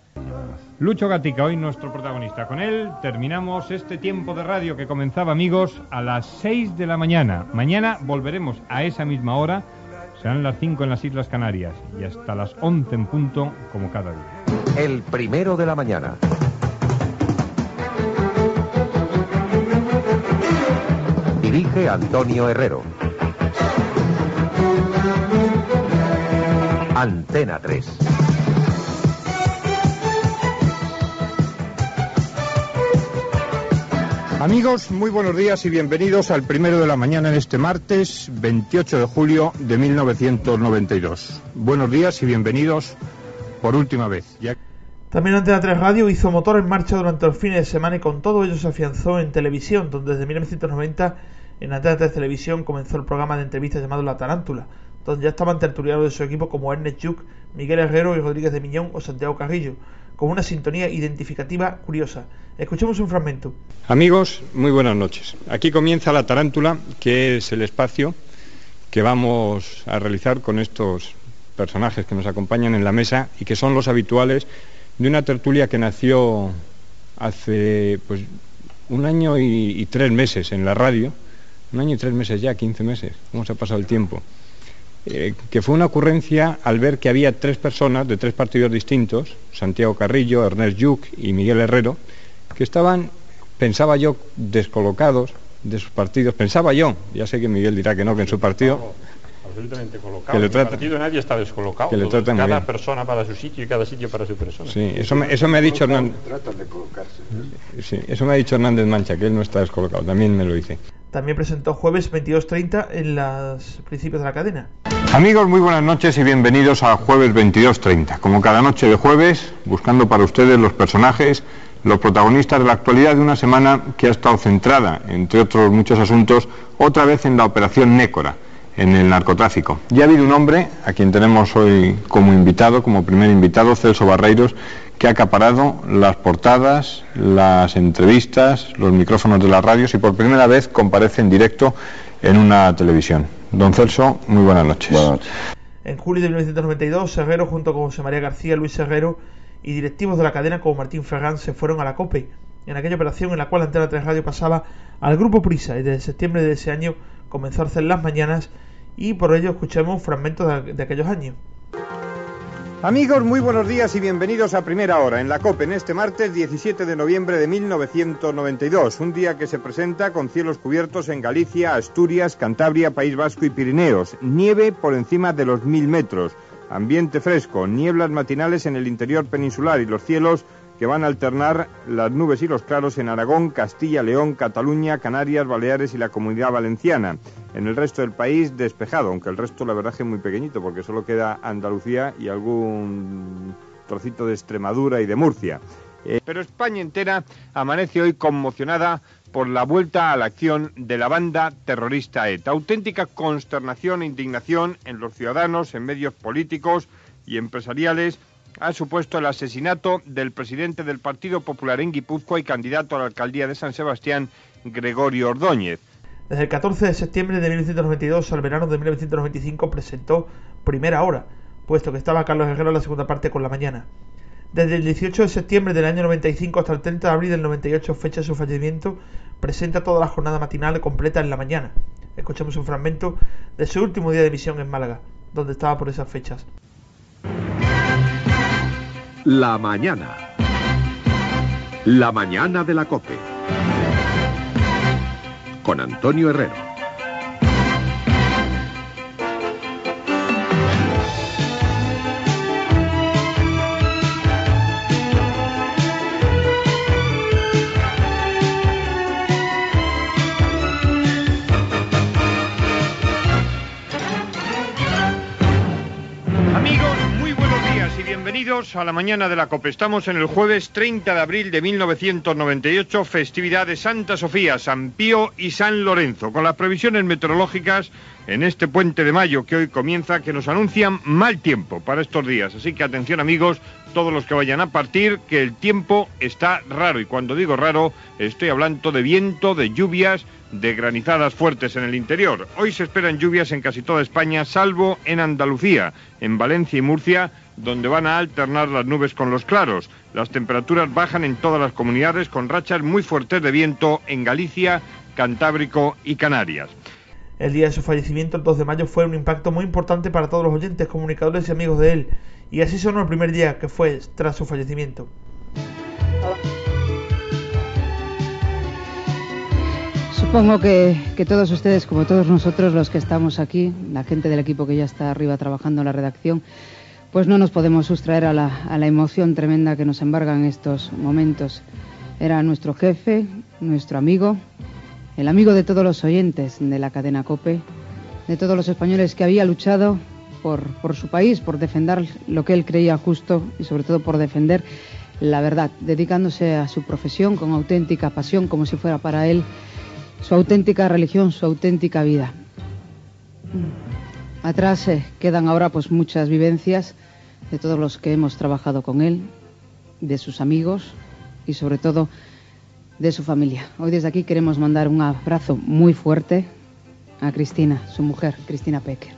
Lucho Gatica, hoy nuestro protagonista. Con él terminamos este tiempo de radio que comenzaba, amigos, a las 6 de la mañana. Mañana volveremos a esa misma hora. Serán las 5 en las Islas Canarias y hasta las 11 en punto, como cada día. El primero de la mañana. Dirige Antonio Herrero. Antena 3. Amigos, muy buenos días y bienvenidos al primero de la mañana en este martes 28 de julio de 1992. Buenos días y bienvenidos por última vez. Ya... También Antena 3 Radio hizo motor en marcha durante los fines de semana y con todo ello se afianzó en televisión, donde desde 1990 en Antena 3 Televisión comenzó el programa de entrevistas llamado La Tarántula, donde ya estaban tertuliados de su equipo como Ernest Yuc, Miguel Herrero y Rodríguez de Miñón o Santiago Carrillo, con una sintonía identificativa curiosa. Escuchemos un fragmento. Amigos, muy buenas noches. Aquí comienza La Tarántula, que es el espacio que vamos a realizar con estos personajes que nos acompañan en la mesa y que son los habituales de una tertulia que nació hace pues un año y, tres meses en la radio, un año y tres meses ya, 15 meses, ¿cómo se ha pasado el tiempo? Eh, que fue una ocurrencia al ver que había tres personas de tres partidos distintos, Santiago Carrillo, Ernest Yuc y Miguel Herrero, que estaban, pensaba yo, descolocados de sus partidos. Pensaba yo, ya sé que Miguel dirá que no, que en su partido absolutamente colocado. Que le trata, partido nadie está descolocado. Que le cada persona para su sitio y cada sitio para su persona. Sí, eso me, eso me ha dicho Hernández. Sí, eso me ha dicho Hernández Mancha, que él no está descolocado. También me lo dice. También presentó jueves 22.30 en los principios de la cadena. Amigos, muy buenas noches y bienvenidos a jueves 22.30. Como cada noche de jueves, buscando para ustedes los personajes, los protagonistas de la actualidad de una semana que ha estado centrada, entre otros muchos asuntos, otra vez en la operación Nécora en el narcotráfico. Ya ha habido un hombre, a quien tenemos hoy como invitado, como primer invitado, Celso Barreiros, que ha acaparado las portadas, las entrevistas, los micrófonos de las radios y por primera vez comparece en directo en una televisión. Don Celso, muy buenas noches. En julio de 1992, Serrero, junto con José María García, Luis Serrero y directivos de la cadena como Martín Ferrán se fueron a la COPE, en aquella operación en la cual Antena 3 Radio pasaba al Grupo Prisa y desde septiembre de ese año comenzó a hacer las mañanas y por ello escuchemos fragmentos de, de aquellos años. Amigos, muy buenos días y bienvenidos a Primera Hora en la COPE en este martes 17 de noviembre de 1992, un día que se presenta con cielos cubiertos en Galicia, Asturias, Cantabria, País Vasco y Pirineos, nieve por encima de los mil metros, ambiente fresco, nieblas matinales en el interior peninsular y los cielos que van a alternar las nubes y los claros en Aragón, Castilla, León, Cataluña, Canarias, Baleares y la Comunidad Valenciana. En el resto del país despejado, aunque el resto la verdad es muy pequeñito porque solo queda Andalucía y algún trocito de Extremadura y de Murcia. Eh, pero España entera amanece hoy conmocionada por la vuelta a la acción de la banda terrorista ETA. Auténtica consternación e indignación en los ciudadanos, en medios políticos y empresariales ha supuesto el asesinato del presidente del Partido Popular en Guipúzcoa y candidato a la alcaldía de San Sebastián, Gregorio Ordóñez. Desde el 14 de septiembre de 1992 al verano de 1995 presentó Primera Hora, puesto que estaba Carlos Herrero en la segunda parte con la mañana. Desde el 18 de septiembre del año 95 hasta el 30 de abril del 98, fecha de su fallecimiento, presenta toda la jornada matinal completa en la mañana. Escuchamos un fragmento de su último día de emisión en Málaga, donde estaba por esas fechas. La mañana. La mañana de la COPE. Con Antonio Herrero. Bienvenidos a la mañana de la COPE. Estamos en el jueves 30 de abril de 1998, festividad de Santa Sofía, San Pío y San Lorenzo, con las previsiones meteorológicas en este puente de mayo que hoy comienza, que nos anuncian mal tiempo para estos días. Así que atención amigos, todos los que vayan a partir, que el tiempo está raro. Y cuando digo raro, estoy hablando de viento, de lluvias, de granizadas fuertes en el interior. Hoy se esperan lluvias en casi toda España, salvo en Andalucía, en Valencia y Murcia donde van a alternar las nubes con los claros. Las temperaturas bajan en todas las comunidades con rachas muy fuertes de viento en Galicia, Cantábrico y Canarias. El día de su fallecimiento, el 2 de mayo, fue un impacto muy importante para todos los oyentes, comunicadores y amigos de él. Y así sonó el primer día que fue tras su fallecimiento. Supongo que, que, todos ustedes, como todos nosotros los que estamos aquí, la gente del equipo que ya está arriba trabajando en la redacción, pues no nos podemos sustraer a la, emoción tremenda que nos embarga en estos momentos. Era nuestro jefe, nuestro amigo, el amigo de todos los oyentes de la cadena Cope, de todos los españoles que había luchado por, por, su país, por defender lo que él creía justo y sobre todo por defender la verdad, dedicándose a su profesión con auténtica pasión, como si fuera para él su auténtica religión, su auténtica vida. Atrás eh, quedan ahora pues muchas vivencias de todos los que hemos trabajado con él, de sus amigos y sobre todo de su familia. Hoy desde aquí queremos mandar un abrazo muy fuerte a Cristina, su mujer, Cristina Peque,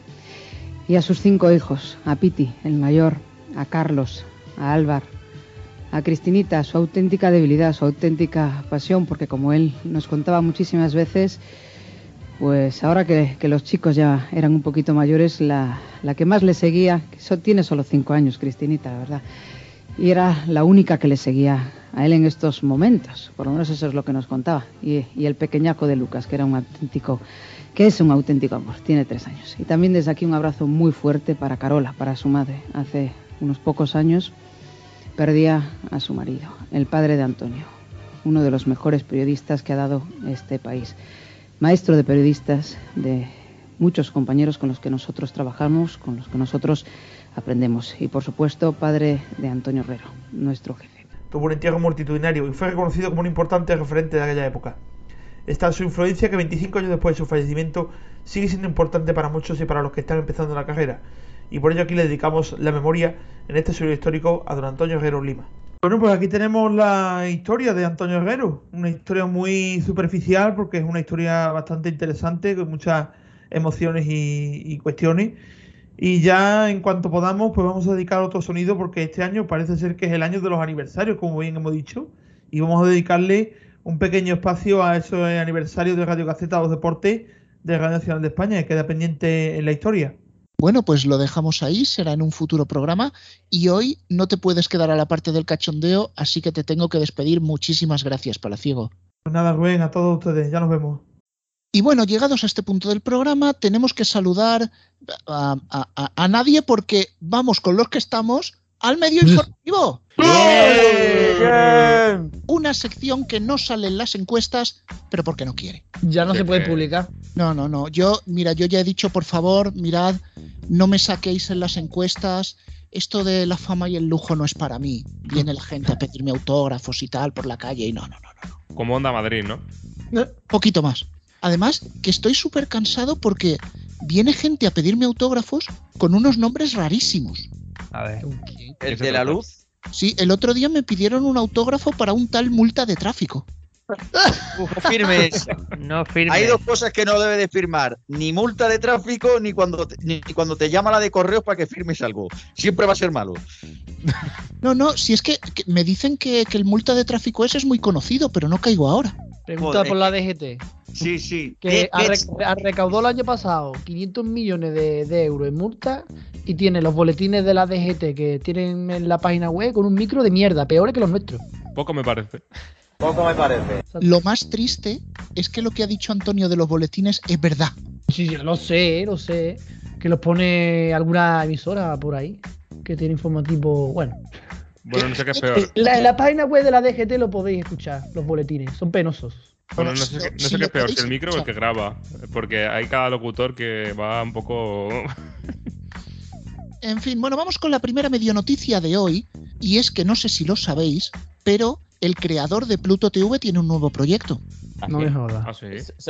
y a sus cinco hijos, a Piti, el mayor, a Carlos, a Álvar, a Cristinita, su auténtica debilidad, su auténtica pasión, porque como él nos contaba muchísimas veces, pues ahora que, los chicos ya eran un poquito mayores, la, la que más le seguía, que tiene solo cinco años, Cristinita, la verdad, y era la única que le seguía a él en estos momentos, por lo menos eso es lo que nos contaba, y, y el pequeñaco de Lucas, que era un auténtico, que es un auténtico amor, tiene tres años. Y también desde aquí un abrazo muy fuerte para Carola, para su madre, hace unos pocos años perdía a su marido, el padre de Antonio, uno de los mejores periodistas que ha dado este país, maestro de periodistas, de muchos compañeros con los que nosotros trabajamos, con los que nosotros aprendemos, y por supuesto padre de Antonio Herrero, nuestro jefe. Tuvo un entierro multitudinario y fue reconocido como un importante referente de aquella época. Está su influencia que 25 años después de su fallecimiento sigue siendo importante para muchos y para los que están empezando la carrera y por ello aquí le dedicamos la memoria en este estudio histórico a don Antonio Herrero Lima. Bueno, pues aquí tenemos la historia de Antonio Herrero, una historia muy superficial porque es una historia bastante interesante, con muchas emociones y, cuestiones. Y ya en cuanto podamos, pues vamos a dedicar otro sonido porque este año parece ser que es el año de los aniversarios, como bien hemos dicho, y vamos a dedicarle un pequeño espacio a esos aniversarios de Radio Gaceta los Deportes de Radio Nacional de España, que queda pendiente en la historia. Bueno, pues lo dejamos ahí, será en un futuro programa y hoy no te puedes quedar a la parte del cachondeo, así que te tengo que despedir. Muchísimas gracias, Palaciego. Pues nada, Rubén, a todos ustedes, ya nos vemos. Y bueno, llegados a este punto del programa, tenemos que saludar a, nadie porque vamos con los que estamos al medio informativo. Una sección que no sale en las encuestas, pero porque no quiere. Ya no se puede publicar. No, no, no. Yo, mira, yo ya he dicho, por favor, mirad, no me saquéis en las encuestas. Esto de la fama y el lujo no es para mí. Viene la gente a pedirme autógrafos y tal por la calle y no, no, no, no. Como onda Madrid, ¿no? Eh, poquito más. Además, que estoy súper cansado porque viene gente a pedirme autógrafos con unos nombres rarísimos. A ver. ¿El de la luz? Sí, el otro día me pidieron un autógrafo para un tal multa de tráfico. No firmes. No firmes. Hay dos cosas que no debe de firmar: ni multa de tráfico, ni cuando, te, ni cuando te llama la de correos para que firmes algo. Siempre va a ser malo. No, no, si es que, me dicen que, el multa de tráfico ese es muy conocido, pero no caigo ahora. Pregunta por la DGT. Sí, sí. Que ha, recaudó el año pasado 500 millones de, de, euros en multa y tiene los boletines de la DGT que tienen en la página web con un micro de mierda, peores que los nuestros. Poco me parece. Poco me parece. Lo más triste es que lo que ha dicho Antonio de los boletines es verdad. Sí, lo sé, lo sé. Que los pone alguna emisora por ahí que tiene informativo. Bueno. Bueno, no sé qué es peor. En la, página web de la DGT lo podéis escuchar, los boletines. Son penosos. Bueno, no sé, no sé qué es peor, si el micro o el que graba. Porque hay cada locutor que va un poco. en fin, bueno, vamos con la primera medio noticia de hoy. Y es que no sé si lo sabéis, pero el creador de Pluto TV tiene un nuevo proyecto. No me jodas. ¿Ah, sí?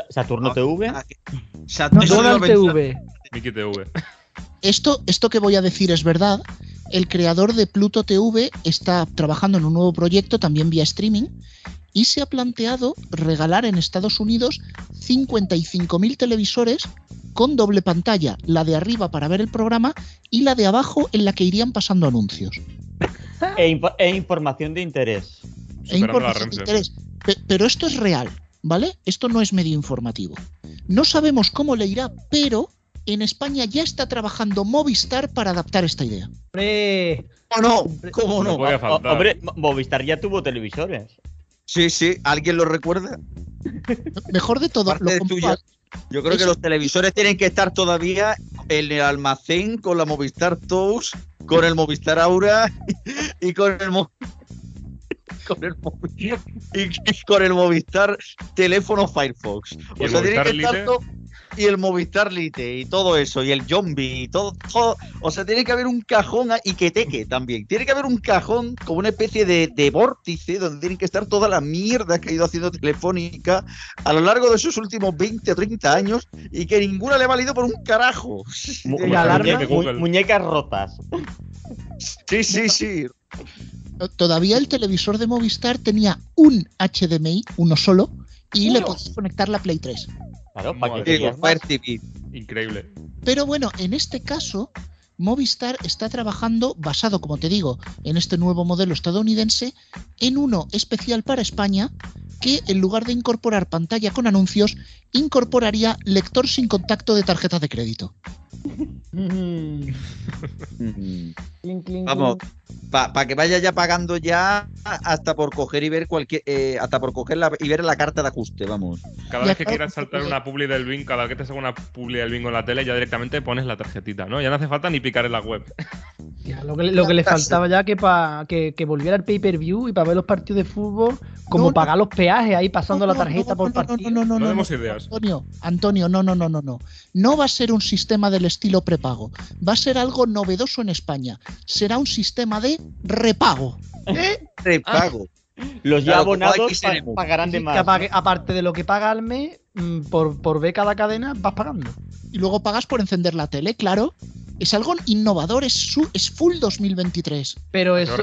¿Saturno TV? Saturno TV. Miki TV. Esto, esto que voy a decir es verdad. El creador de Pluto TV está trabajando en un nuevo proyecto también vía streaming y se ha planteado regalar en Estados Unidos 55.000 televisores con doble pantalla, la de arriba para ver el programa y la de abajo en la que irían pasando anuncios. E, e información de interés. E información de interés. Pero esto es real, ¿vale? Esto no es medio informativo. No sabemos cómo le irá, pero en España ya está trabajando Movistar para adaptar esta idea. ¡Hombre! no? ¿Cómo no? Hombre, Movistar ya tuvo televisores. Sí, sí. ¿Alguien lo recuerda? Mejor de todo, lo Yo creo que los televisores tienen que estar todavía en el almacén con la Movistar Tours con el Movistar Aura y con el con el y, con el Movistar teléfono Firefox. O sea, tiene que estar todo y el Movistar Lite y todo eso, y el zombie y todo, todo, O sea, tiene que haber un cajón y que teque también. Tiene que haber un cajón como una especie de, de vórtice donde tienen que estar toda la mierda que ha ido haciendo Telefónica a lo largo de sus últimos 20 o 30 años y que ninguna le ha valido por un carajo. muñecas rotas. Sí, sí, sí. Todavía el televisor de Movistar tenía un HDMI, uno solo, y le podías conectar la Play 3. Claro, para que Fire TV. Increíble. Pero bueno, en este caso, Movistar está trabajando, basado, como te digo, en este nuevo modelo estadounidense, en uno especial para España que en lugar de incorporar pantalla con anuncios, incorporaría lector sin contacto de tarjeta de crédito. Vamos, para que vaya ya pagando ya hasta por coger y ver cualquier eh, hasta por coger y ver la carta de ajuste, vamos. Cada vez que quieras saltar una publi del bingo, cada vez que te salga una publi del bingo en la tele, ya directamente pones la tarjetita, ¿no? Ya no hace falta ni picar en la web. Lo que, le faltaba ya que para que, volviera el pay-per-view y para ver los partidos de fútbol, como pagar los peajes ahí pasando la tarjeta por partido. No, no, no, no, ideas. Antonio, Antonio, no, no, no, no, no. No va a ser un sistema del estilo prepago. Va a ser algo novedoso en España. Será un sistema de repago. ¿Eh? Repago. Los ya abonados pagarán de más. aparte de lo que paga al mes, mm, por, por ver cada cadena, vas pagando. Y luego pagas por encender la tele, claro. Es algo innovador, es, su, es full 2023. Pero eso,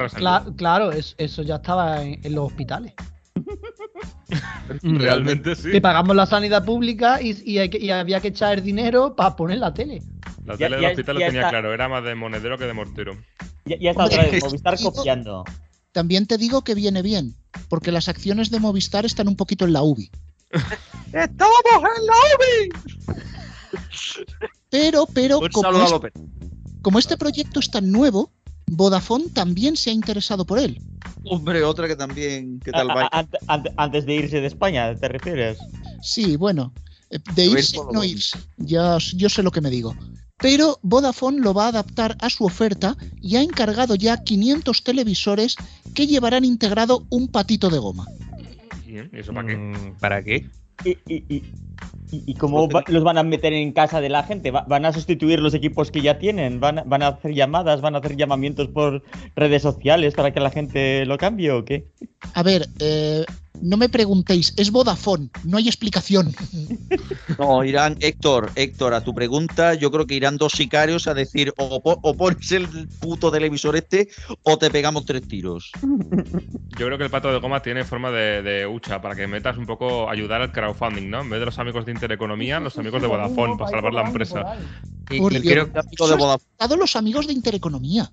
claro, eso ya estaba en, los hospitales. Realmente sí. Que pagamos la sanidad pública y, había que echar dinero para poner la tele. La tele del hospital lo tenía claro, era más de monedero que de mortero. Ya, está otra vez, Movistar copiando. También te digo que viene bien, porque las acciones de Movistar están un poquito en la UBI. ¡Estamos en la UBI! Pero, pero, como, este proyecto es tan nuevo, Vodafone también se ha interesado por él. Hombre, otra que también. ¿Qué tal Antes de irse de España, ¿te refieres? Sí, bueno. Eh, de irse, no irse. Ya, yo sé lo que me digo. Pero Vodafone lo va a adaptar a su oferta y ha encargado ya 500 televisores que llevarán integrado un patito de goma. ¿Y eso para qué? Mm, ¿Para qué? ¿Y, cómo los van a meter en casa de la gente? ¿Van a sustituir los equipos que ya tienen? ¿Van, ¿Van a hacer llamadas? ¿Van a hacer llamamientos por redes sociales para que la gente lo cambie o qué? A ver, eh, no me preguntéis, es Vodafone, no hay explicación. No, irán, Héctor, Héctor, a tu pregunta, yo creo que irán dos sicarios a decir o, pones el puto televisor este o te pegamos tres tiros. Yo creo que el pato de goma tiene forma de, hucha para que metas un poco ayudar al crowdfunding, ¿no? En vez de los amigos de Intereconomía, los amigos de Vodafone para salvar la empresa. Y, creo que de los amigos de Intereconomía.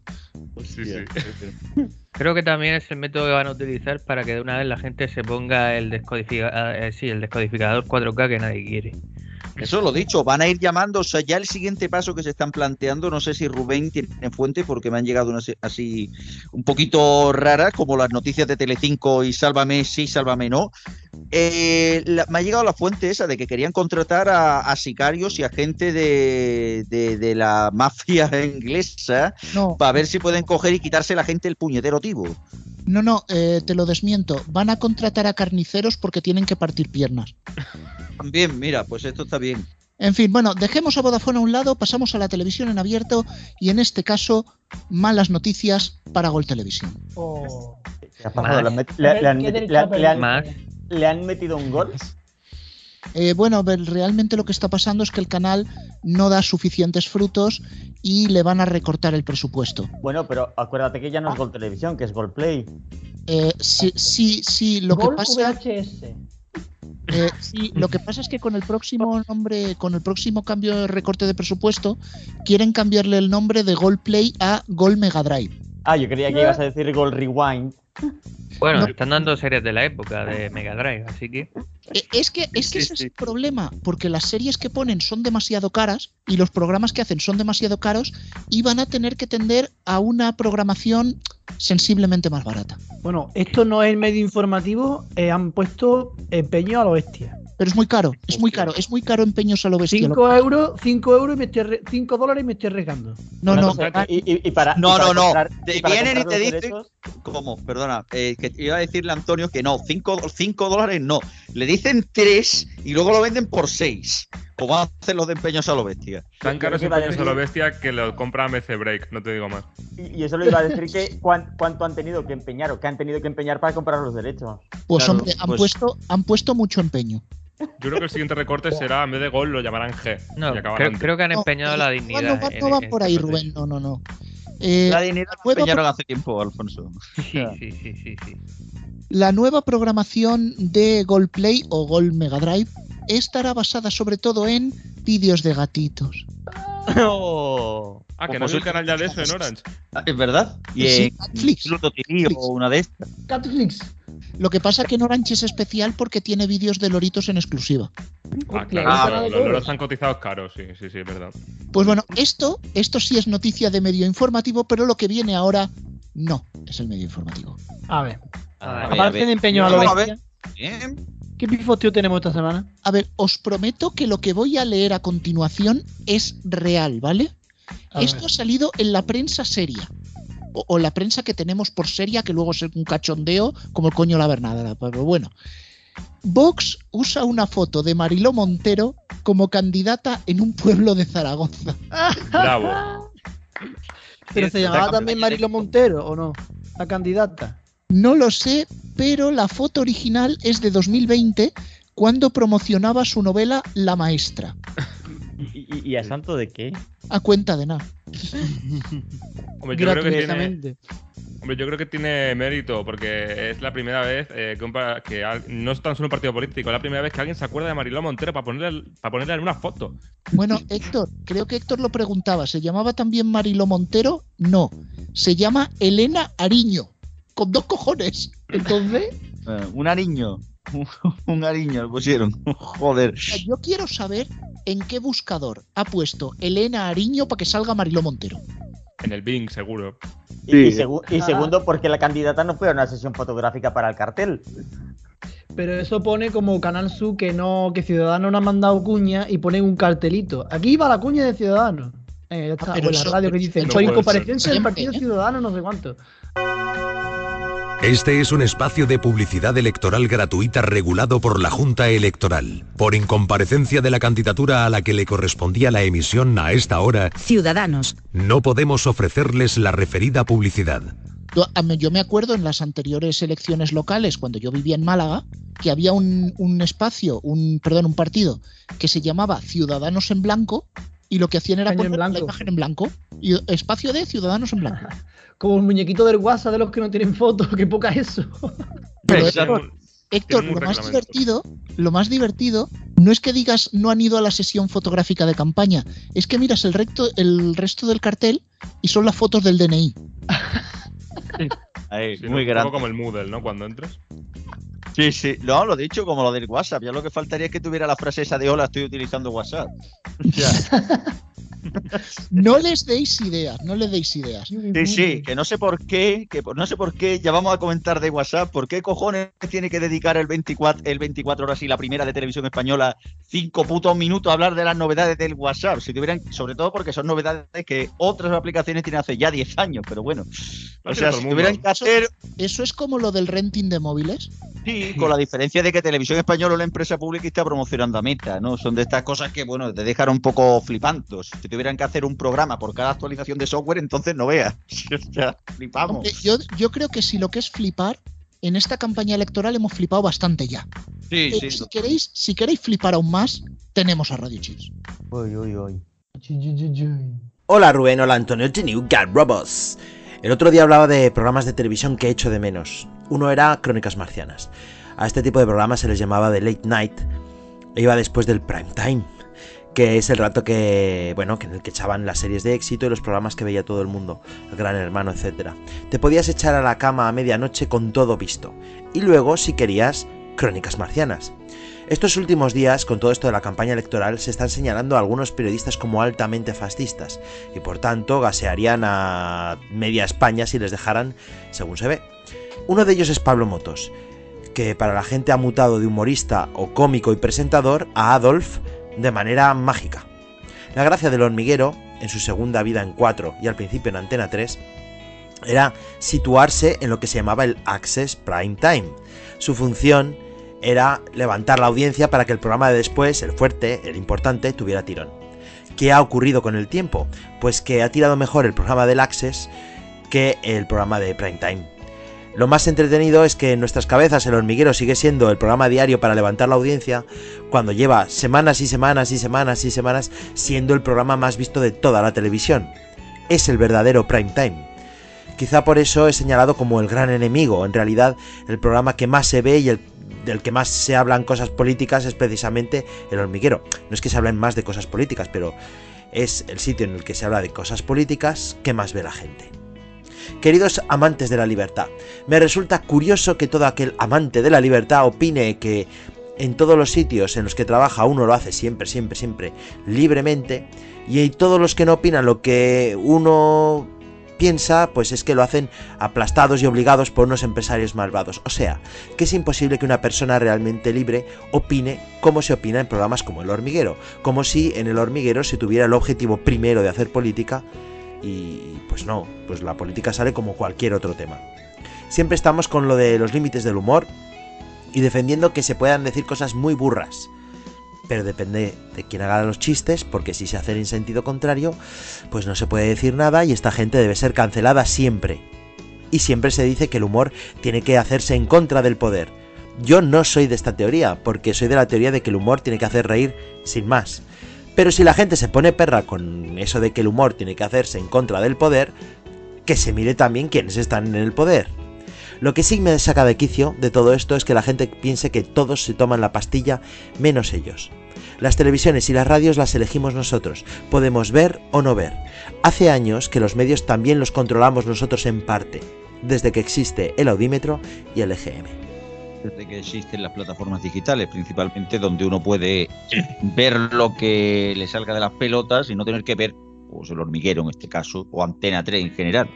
Sí, sí. Creo que también es el método que van a utilizar para que de una vez la gente se ponga el, descodificador, eh, sí, el descodificador 4K que nadie quiere. Eso lo dicho, van a ir llamando, o sea, ya el siguiente paso que se están planteando, no sé si Rubén tiene fuente porque me han llegado unas así un poquito raras, como las noticias de Telecinco y Sálvame sí, Sálvame no. Eh, me ha llegado la fuente esa de que querían contratar a, sicarios y a gente de, de, la mafia inglesa para ver si pueden coger y quitarse la gente el puñetero tibo. No, no, eh, te lo desmiento. Van a contratar a carniceros porque tienen que partir piernas. Bien, mira, pues esto está bien. En fin, bueno, dejemos a Vodafone a un lado, pasamos a la televisión en abierto y en este caso, malas noticias para Gol Televisión. ¿Le han metido un gol? Eh, bueno, realmente lo que está pasando es que el canal no da suficientes frutos y le van a recortar el presupuesto. Bueno, pero acuérdate que ya no es Gol Televisión, que es Gol Play. Eh, sí, sí, sí, lo que pasa. Eh, sí, lo que pasa es que con el próximo nombre, con el próximo cambio de recorte de presupuesto, quieren cambiarle el nombre de Gol Play a Gol Mega Drive. Ah, yo creía que ibas a decir Gol Rewind. Bueno, están dando series de la época de Mega Drive, así que. Eh, es que, es que ese es el problema, porque las series que ponen son demasiado caras y los programas que hacen son demasiado caros y van a tener que tender a una programación sensiblemente más barata. Bueno, esto no es el medio informativo, eh, han puesto empeño a lo bestia. Pero es muy caro, es muy caro, es muy caro empeños a lo bestia. 5 euros, 5 euros y me estoy 5 dólares y me estoy regando. No, no, y, y, para, no, y para no, no. comprar- Te y para vienen y te dicen. derechos- ¿Cómo? Perdona. eh, que iba a decirle a Antonio que no. 5 dólares no. Le dicen 3 y luego lo venden por 6. Como hacen los de empeños a lo bestia. Tan caro es iba a a lo bestia que lo compra MC Break, no te digo más. Y, y eso lo iba a decir que cuán- cuánto han tenido que empeñar o qué han tenido que empeñar para comprar los derechos. Pues Claro, hombre, han, pues- puesto, han puesto mucho empeño. Yo creo que el siguiente recorte será, en vez de gol, lo llamarán G. No, creo, que han empeñado eh, la dignidad. No, va, no va en por este ahí. Rubén, no, no, no. Eh, La dignidad la nueva- empeñaron hace tiempo, Alfonso. Sí, sí, sí, sí, sí. La nueva programación de Gold Play o Gold Mega Drive estará basada sobre todo en vídeos de gatitos. Ah, que no hay un canal ya de eso en Orange. Ah, ¿Es verdad? Y Sí, Netflix. Pluto TV o una de estas. Catflix. Lo que pasa que en Orange es especial porque tiene vídeos de loritos en exclusiva. Ah, Claro, de los loros están cotizados caros, sí, sí, sí, es verdad. Pues bueno, esto, esto sí es noticia de medio informativo, pero lo que viene ahora no es el medio informativo. A ver. A ver, a Aparte ver. de empeño a lo bestia, Bien. ¿Qué pifostio tenemos esta semana? A ver, os prometo que lo que voy a leer a continuación es real, ¿vale? A Esto ver. ha salido en la prensa seria. O, o la prensa que tenemos por seria, que luego es un cachondeo como el coño la Bernada. Pero bueno. Vox usa una foto de Mariló Montero como candidata en un pueblo de Zaragoza. Bravo. Pero se llamaba también Marilo Montero, ¿o no? La candidata. No lo sé, pero la foto original es de 2020 cuando promocionaba su novela La Maestra. ¿Y, a santo de qué? A cuenta de nada. Hombre, yo creo que tiene, hombre, yo creo que tiene mérito, porque es la primera vez eh, que, un pa- que al- no es tan solo un partido político, es la primera vez que alguien se acuerda de Mariló Montero para ponerle, para ponerle en una foto. Bueno, Héctor, creo que Héctor lo preguntaba. ¿Se llamaba también Mariló Montero? No. Se llama Elena Ariño. Con dos cojones. Entonces, Eh, un ariño. un ariño le pusieron. Joder. Yo quiero saber en qué buscador ha puesto Elena Ariño para que salga Mariló Montero. En el Bing, seguro. Y, Sí. y segu- y segundo, porque la candidata no fue a una sesión fotográfica para el cartel. pero eso pone como Canal Sur que no, que Ciudadanos no ha mandado cuña y ponen un cartelito. Aquí va la cuña de Ciudadanos. Eh, ya está. pero o en la eso- radio que dicen, no soy comparecencia del Partido ¿eh? Ciudadano, no sé cuánto. Este es un espacio de publicidad electoral gratuita regulado por la Junta Electoral. Por incomparecencia de la candidatura a la que le correspondía la emisión a esta hora, Ciudadanos. no podemos ofrecerles la referida publicidad. Yo, me acuerdo en las anteriores elecciones locales, cuando yo vivía en Málaga, que había un, un espacio, un perdón, un partido que se llamaba Ciudadanos en Blanco y lo que hacían era poner la imagen en blanco y espacio de Ciudadanos en Blanco. Como el muñequito del WhatsApp de los que no tienen fotos, que poca eso. Pero. Héctor, lo más divertido, lo más divertido no es que digas no han ido a la sesión fotográfica de campaña, es que miras el recto, el resto del cartel y son las fotos del DNI. Ahí, Sí, ¿no? muy Un grande. poco como el Moodle, ¿no? Cuando entres. Sí, sí. No, lo dicho como lo del WhatsApp. Ya lo que faltaría es que tuviera la frase esa de hola, estoy utilizando WhatsApp. No les deis ideas, no les deis ideas. Sí, sí, que no sé por qué, que no sé por qué, ya vamos a comentar de WhatsApp, ¿por qué cojones tiene que dedicar el 24, el 24 horas y la primera de televisión española cinco putos minutos a hablar de las novedades del WhatsApp? Si tuvieran, sobre todo porque son novedades que otras aplicaciones tienen hace ya 10 años, pero bueno. O sea, si tuvieran que hacer, Eso es como lo del renting de móviles. sí, con la diferencia de que Televisión Española es la empresa pública y está promocionando a Meta, ¿no? Son de estas cosas que, bueno, te dejan un poco flipantos. Si tuvieran que hacer un programa por cada actualización de software, entonces no veas. O sea, flipamos. Hombre, yo, yo creo que si lo que es flipar, en esta campaña electoral hemos flipado bastante ya. Sí, Eh, sí. si, queréis, si queréis flipar aún más, tenemos a Radio Chips. Uy, uy, uy. Hola Rubén, hola Antonio, The New Cat Robots. El otro día hablaba de programas de televisión que he hecho de menos. Uno era Crónicas Marcianas. A este tipo de programas se les llamaba de Late Night e iba después del Prime Time, que es el rato que, bueno, que en el que echaban las series de éxito y los programas que veía todo el mundo, el Gran Hermano, etc. Te podías echar a la cama a medianoche con todo visto. Y luego, si querías, Crónicas Marcianas. Estos últimos días, con todo esto de la campaña electoral, se están señalando a algunos periodistas como altamente fascistas, y por tanto gasearían a media España si les dejaran, según se ve. Uno de ellos es Pablo Motos, que para la gente ha mutado de humorista o cómico y presentador a Adolf de manera mágica. La gracia del hormiguero, en su segunda vida en 4 y al principio en Antena 3, era situarse en lo que se llamaba el Access Prime Time. Su función era levantar la audiencia para que el programa de después, el fuerte, el importante, tuviera tirón. ¿Qué ha ocurrido con el tiempo? Pues que ha tirado mejor el programa del Access que el programa de Prime Time. Lo más entretenido es que en nuestras cabezas el hormiguero sigue siendo el programa diario para levantar la audiencia, cuando lleva semanas y semanas y semanas y semanas siendo el programa más visto de toda la televisión. Es el verdadero prime time. Quizá por eso es señalado como el gran enemigo. En realidad, el programa que más se ve y el del que más se hablan cosas políticas es precisamente el hormiguero. No es que se hablen más de cosas políticas, pero es el sitio en el que se habla de cosas políticas que más ve la gente. Queridos amantes de la libertad, me resulta curioso que todo aquel amante de la libertad opine que en todos los sitios en los que trabaja uno lo hace siempre, siempre, siempre libremente, y todos los que no opinan lo que uno piensa, pues es que lo hacen aplastados y obligados por unos empresarios malvados. O sea, que es imposible que una persona realmente libre opine como se opina en programas como El Hormiguero, como si en El Hormiguero se tuviera el objetivo primero de hacer política y pues no, pues la política sale como cualquier otro tema. Siempre estamos con lo de los límites del humor y defendiendo que se puedan decir cosas muy burras pero depende de quién haga los chistes, porque si se hace en sentido contrario, pues no se puede decir nada y esta gente debe ser cancelada siempre. Y siempre se dice que el humor tiene que hacerse en contra del poder. Yo no soy de esta teoría, porque soy de la teoría de que el humor tiene que hacer reír sin más. Pero si la gente se pone perra con eso de que el humor tiene que hacerse en contra del poder, que se mire también quiénes están en el poder. Lo que sí me saca de quicio de todo esto es que la gente piense que todos se toman la pastilla menos ellos. Las televisiones y las radios las elegimos nosotros, podemos ver o no ver. Hace años que los medios también los controlamos nosotros en parte, desde que existe el audímetro y el EGM. Desde que existen las plataformas digitales, principalmente donde uno puede ver lo que le salga de las pelotas y no tener que ver pues, el hormiguero en este caso, o Antena 3 en general.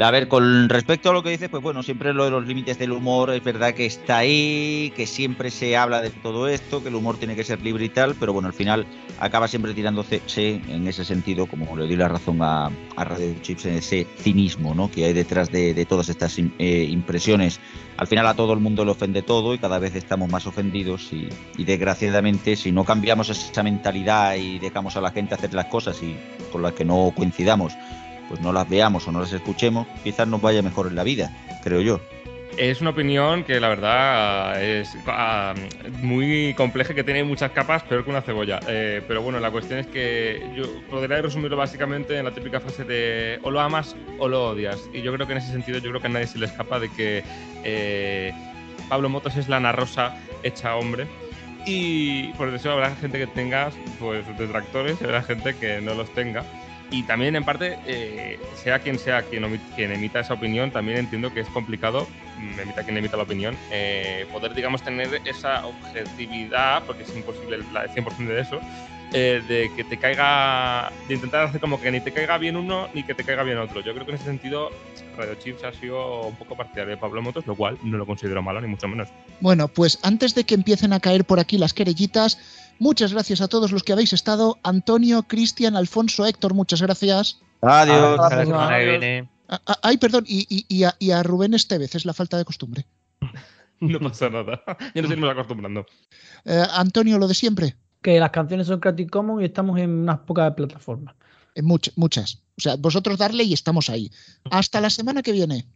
A ver, con respecto a lo que dices, pues bueno, siempre lo de los límites del humor es verdad que está ahí, que siempre se habla de todo esto, que el humor tiene que ser libre y tal, pero bueno, al final acaba siempre tirándose en ese sentido, como le doy la razón a, Radio Chips, en ese cinismo ¿no? que hay detrás de, todas estas eh, impresiones. Al final a todo el mundo le ofende todo y cada vez estamos más ofendidos y, y desgraciadamente si no cambiamos esa mentalidad y dejamos a la gente hacer las cosas y con las que no coincidamos, pues no las veamos o no las escuchemos, quizás nos vaya mejor en la vida, creo yo. Es una opinión que la verdad es ah, muy compleja, que tiene muchas capas, peor que una cebolla. Eh, pero bueno, la cuestión es que yo podría resumirlo básicamente en la típica frase de o lo amas o lo odias. Y yo creo que en ese sentido yo creo que a nadie se le escapa de que eh, Pablo Motos es la Ana Rosa hecha hombre. Y por eso habrá gente que tenga pues, detractores y habrá gente que no los tenga y también en parte, eh, sea quien sea quien, quien, emita esa opinión, también entiendo que es complicado, mm, emita quien emita la opinión, eh, poder, digamos, tener esa objetividad, porque es imposible el 100% de eso, eh, de que te caiga, de intentar hacer como que ni te caiga bien uno ni que te caiga bien otro. Yo creo que en ese sentido Radio Chips ha sido un poco partidario de Pablo Motos, lo cual no lo considero malo, ni mucho menos. Bueno, pues antes de que empiecen a caer por aquí las querellitas, Muchas gracias a todos los que habéis estado. Antonio, Cristian, Alfonso, Héctor, muchas gracias. Adiós. Ay, perdón, y, a, Rubén Estevez, es la falta de costumbre. no pasa nada. Ya nos iremos acostumbrando. Eh, Antonio, lo de siempre. Que las canciones son Creative Commons y estamos en unas pocas plataformas. En muchas, muchas. O sea, vosotros darle y estamos ahí. Hasta la semana que viene.